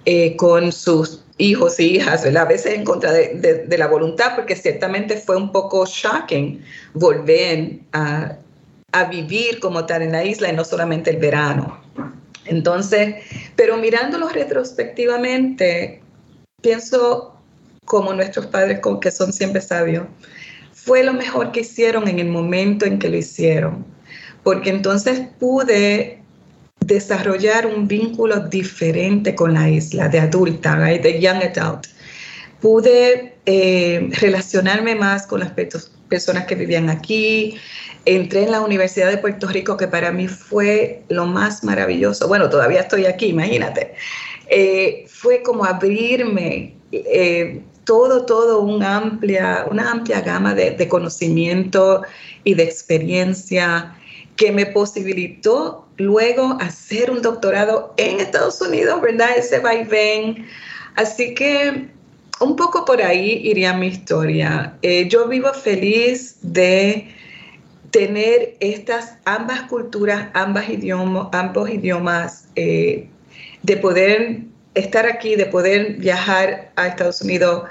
eh, con sus hijos e hijas, a veces en contra de, la voluntad, porque ciertamente fue un poco shocking volver a, a vivir como tal en la isla y no solamente el verano. Entonces, pero mirándolo retrospectivamente, pienso como nuestros padres, que son siempre sabios, fue lo mejor que hicieron en el momento en que lo hicieron, porque entonces pude desarrollar un vínculo diferente con la isla de adulta, de young adult. Pude eh, relacionarme más con las personas que vivían aquí. Entré en la Universidad de Puerto Rico, que para mí fue lo más maravilloso. Bueno, todavía estoy aquí, imagínate. Eh, fue como abrirme eh, todo, todo una amplia, una amplia gama de, conocimiento y de experiencia que me posibilitó luego hacer un doctorado en Estados Unidos, ¿verdad? Ese vaivén. Así que un poco por ahí iría mi historia. Eh, yo vivo feliz de tener estas ambas culturas, ambas idiomas, ambos idiomas, de poder estar aquí, de poder viajar a Estados Unidos.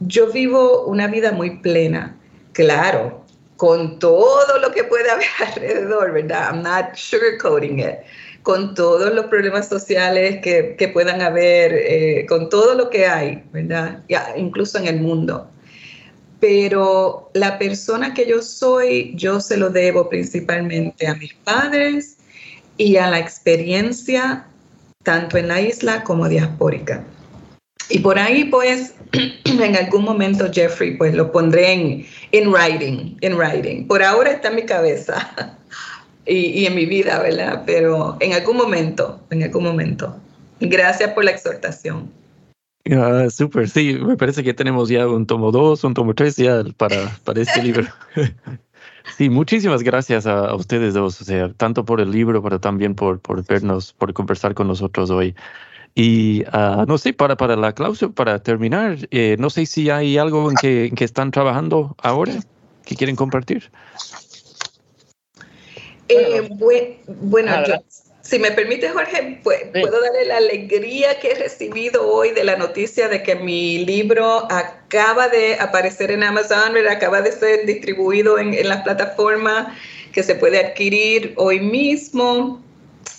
Yo vivo una vida muy plena, claro, con todo lo que puede haber [laughs] alrededor, ¿verdad? I'm not sugarcoating it. Con todos los problemas sociales que, que puedan haber, eh, con todo lo que hay, ¿verdad? Ya, incluso en el mundo. Pero la persona que yo soy, yo se lo debo principalmente a mis padres y a la experiencia tanto en la isla como diaspórica. Y por ahí, pues, [clears throat] en algún momento, Jeffrey, pues lo pondré en, en writing, en writing. Por ahora está en mi cabeza [laughs] y, en mi vida, ¿verdad? Pero en algún momento, en algún momento. Gracias por la exhortación. Ah, súper, sí, me parece que tenemos ya un tomo 2, un tomo 3 ya para, para este libro. [laughs] Sí, muchísimas gracias a, ustedes dos, o sea, tanto por el libro, pero también por, por vernos, por conversar con nosotros hoy. Y uh, no sé, para, para la cláusula, para terminar, eh, no sé si hay algo en que, en que, están trabajando ahora que quieren compartir. Eh, bueno, yo, si me permite, Jorge, pues, puedo darle la alegría que he recibido hoy de la noticia de que mi libro acaba de aparecer en Amazon, acaba de ser distribuido en, en las plataformas que se puede adquirir hoy mismo.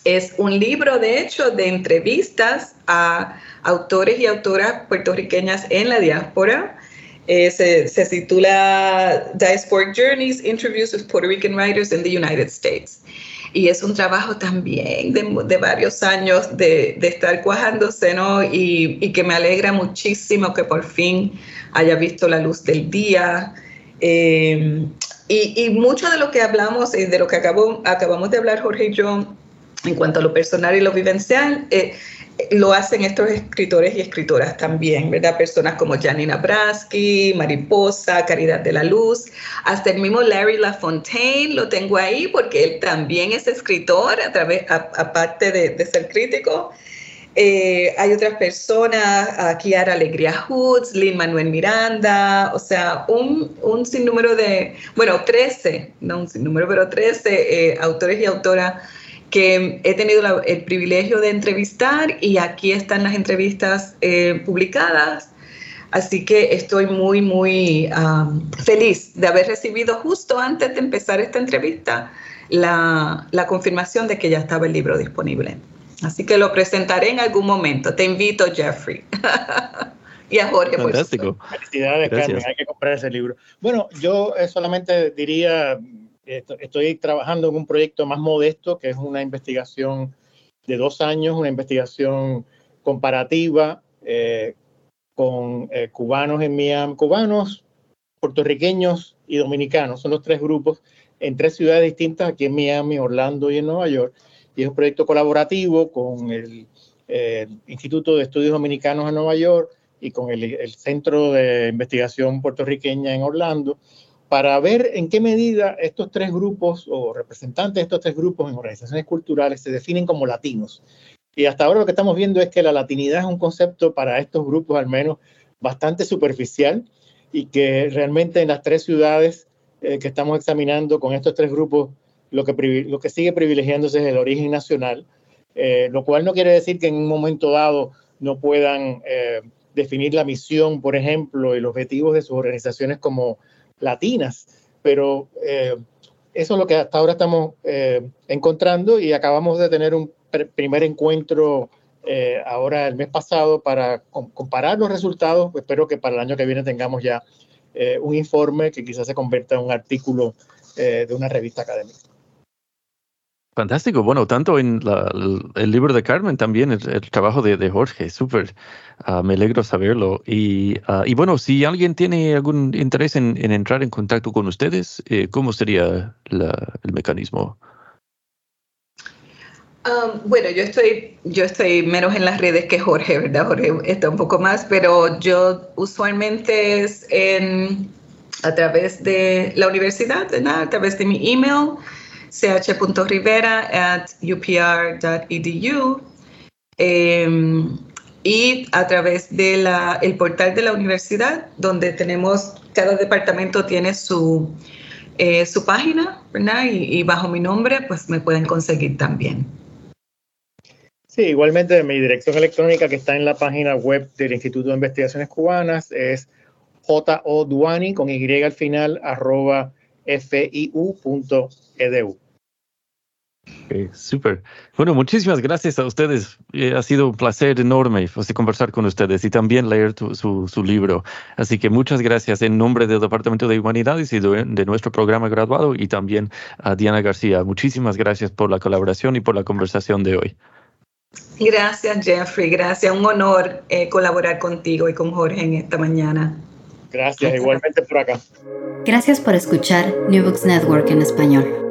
Es un libro, de hecho, de entrevistas a autores y autoras puertorriqueñas en la diáspora. Eh, se, se, titula Diasporic Journeys, Interviews with Puerto Rican Writers in the United States. Y es un trabajo también de, de varios años de, de, estar cuajándose, ¿no? Y, y, que me alegra muchísimo que por fin haya visto la luz del día. Eh, y, y, mucho de lo que hablamos y de lo que acabo, acabamos de hablar Jorge y yo en cuanto a lo personal y lo vivencial, eh, lo hacen estos escritores y escritoras también, ¿verdad? Personas como Janina Brasky, Mariposa, Caridad de la Luz, hasta el mismo Larry LaFontaine lo tengo ahí porque él también es escritor, a través, aparte de, ser crítico. Eh, hay otras personas, Kiara Alegría Hoods, Lin Manuel Miranda, o sea, un, un sinnúmero de, bueno, 13, no un sinnúmero, pero 13 eh, autores y autoras que he tenido el privilegio de entrevistar y aquí están las entrevistas eh, publicadas. Así que estoy muy, muy feliz de haber recibido justo antes de empezar esta entrevista la, la, confirmación de que ya estaba el libro disponible. Así que lo presentaré en algún momento. Te invito, Jeffrey. [laughs] y a Jorge. Fantástico. Felicidades, Carmen. Hay que comprar ese libro. Bueno, yo eh, solamente diría estoy trabajando en un proyecto más modesto, que es una investigación de dos años, una investigación comparativa eh, con eh, cubanos en Miami, cubanos, puertorriqueños y dominicanos. Son los tres grupos en tres ciudades distintas, aquí en Miami, Orlando y en Nueva York. Y es un proyecto colaborativo con el eh, Instituto de Estudios Dominicanos en Nueva York y con el, el Centro de Investigación Puertorriqueña en Orlando para ver en qué medida estos tres grupos o representantes de estos tres grupos en organizaciones culturales se definen como latinos. Y hasta ahora lo que estamos viendo es que la latinidad es un concepto para estos grupos al menos bastante superficial y que realmente en las tres ciudades eh, que estamos examinando con estos tres grupos lo que, lo que sigue privilegiándose es el origen nacional, eh, lo cual no quiere decir que en un momento dado no puedan eh, definir la misión, por ejemplo, y los objetivos de sus organizaciones como latinas, pero eh, eso es lo que hasta ahora estamos encontrando y acabamos de tener un primer encuentro ahora el mes pasado para comparar los resultados. Espero que para el año que viene tengamos ya un informe que quizás se convierta en un artículo de una revista académica. Fantástico. Bueno, tanto en el, libro de Carmen también el, trabajo de, Jorge, súper. Ah, me alegro saberlo. Y, y, bueno, si alguien tiene algún interés en, entrar en contacto con ustedes, eh, ¿cómo sería el mecanismo? Um, bueno, yo estoy, yo estoy menos en las redes que Jorge, ¿verdad? Jorge está un poco más, pero yo usualmente es a través de la universidad, ¿verdad? A través de mi email ch.rivera at upr.edu em, y a través del el portal de la universidad, donde tenemos, cada departamento tiene su, eh, su página, ¿verdad? Y, bajo mi nombre, pues me pueden conseguir también. Sí, igualmente mi dirección electrónica que está en la página web del Instituto de Investigaciones Cubanas es joduani con y al final arroba fiu.edu. Okay, súper. Bueno, muchísimas gracias a ustedes. Eh, ha sido un placer enorme pues, conversar con ustedes y también leer su, su, libro. Así que muchas gracias en nombre del Departamento de Humanidades y de, de, nuestro programa graduado y también a Diana García. Muchísimas gracias por la colaboración y por la conversación de hoy. Gracias, Jeffrey. Gracias. Un honor eh, colaborar contigo y con Jorge en esta mañana. Gracias, igualmente por acá. Gracias por escuchar New Books Network en español.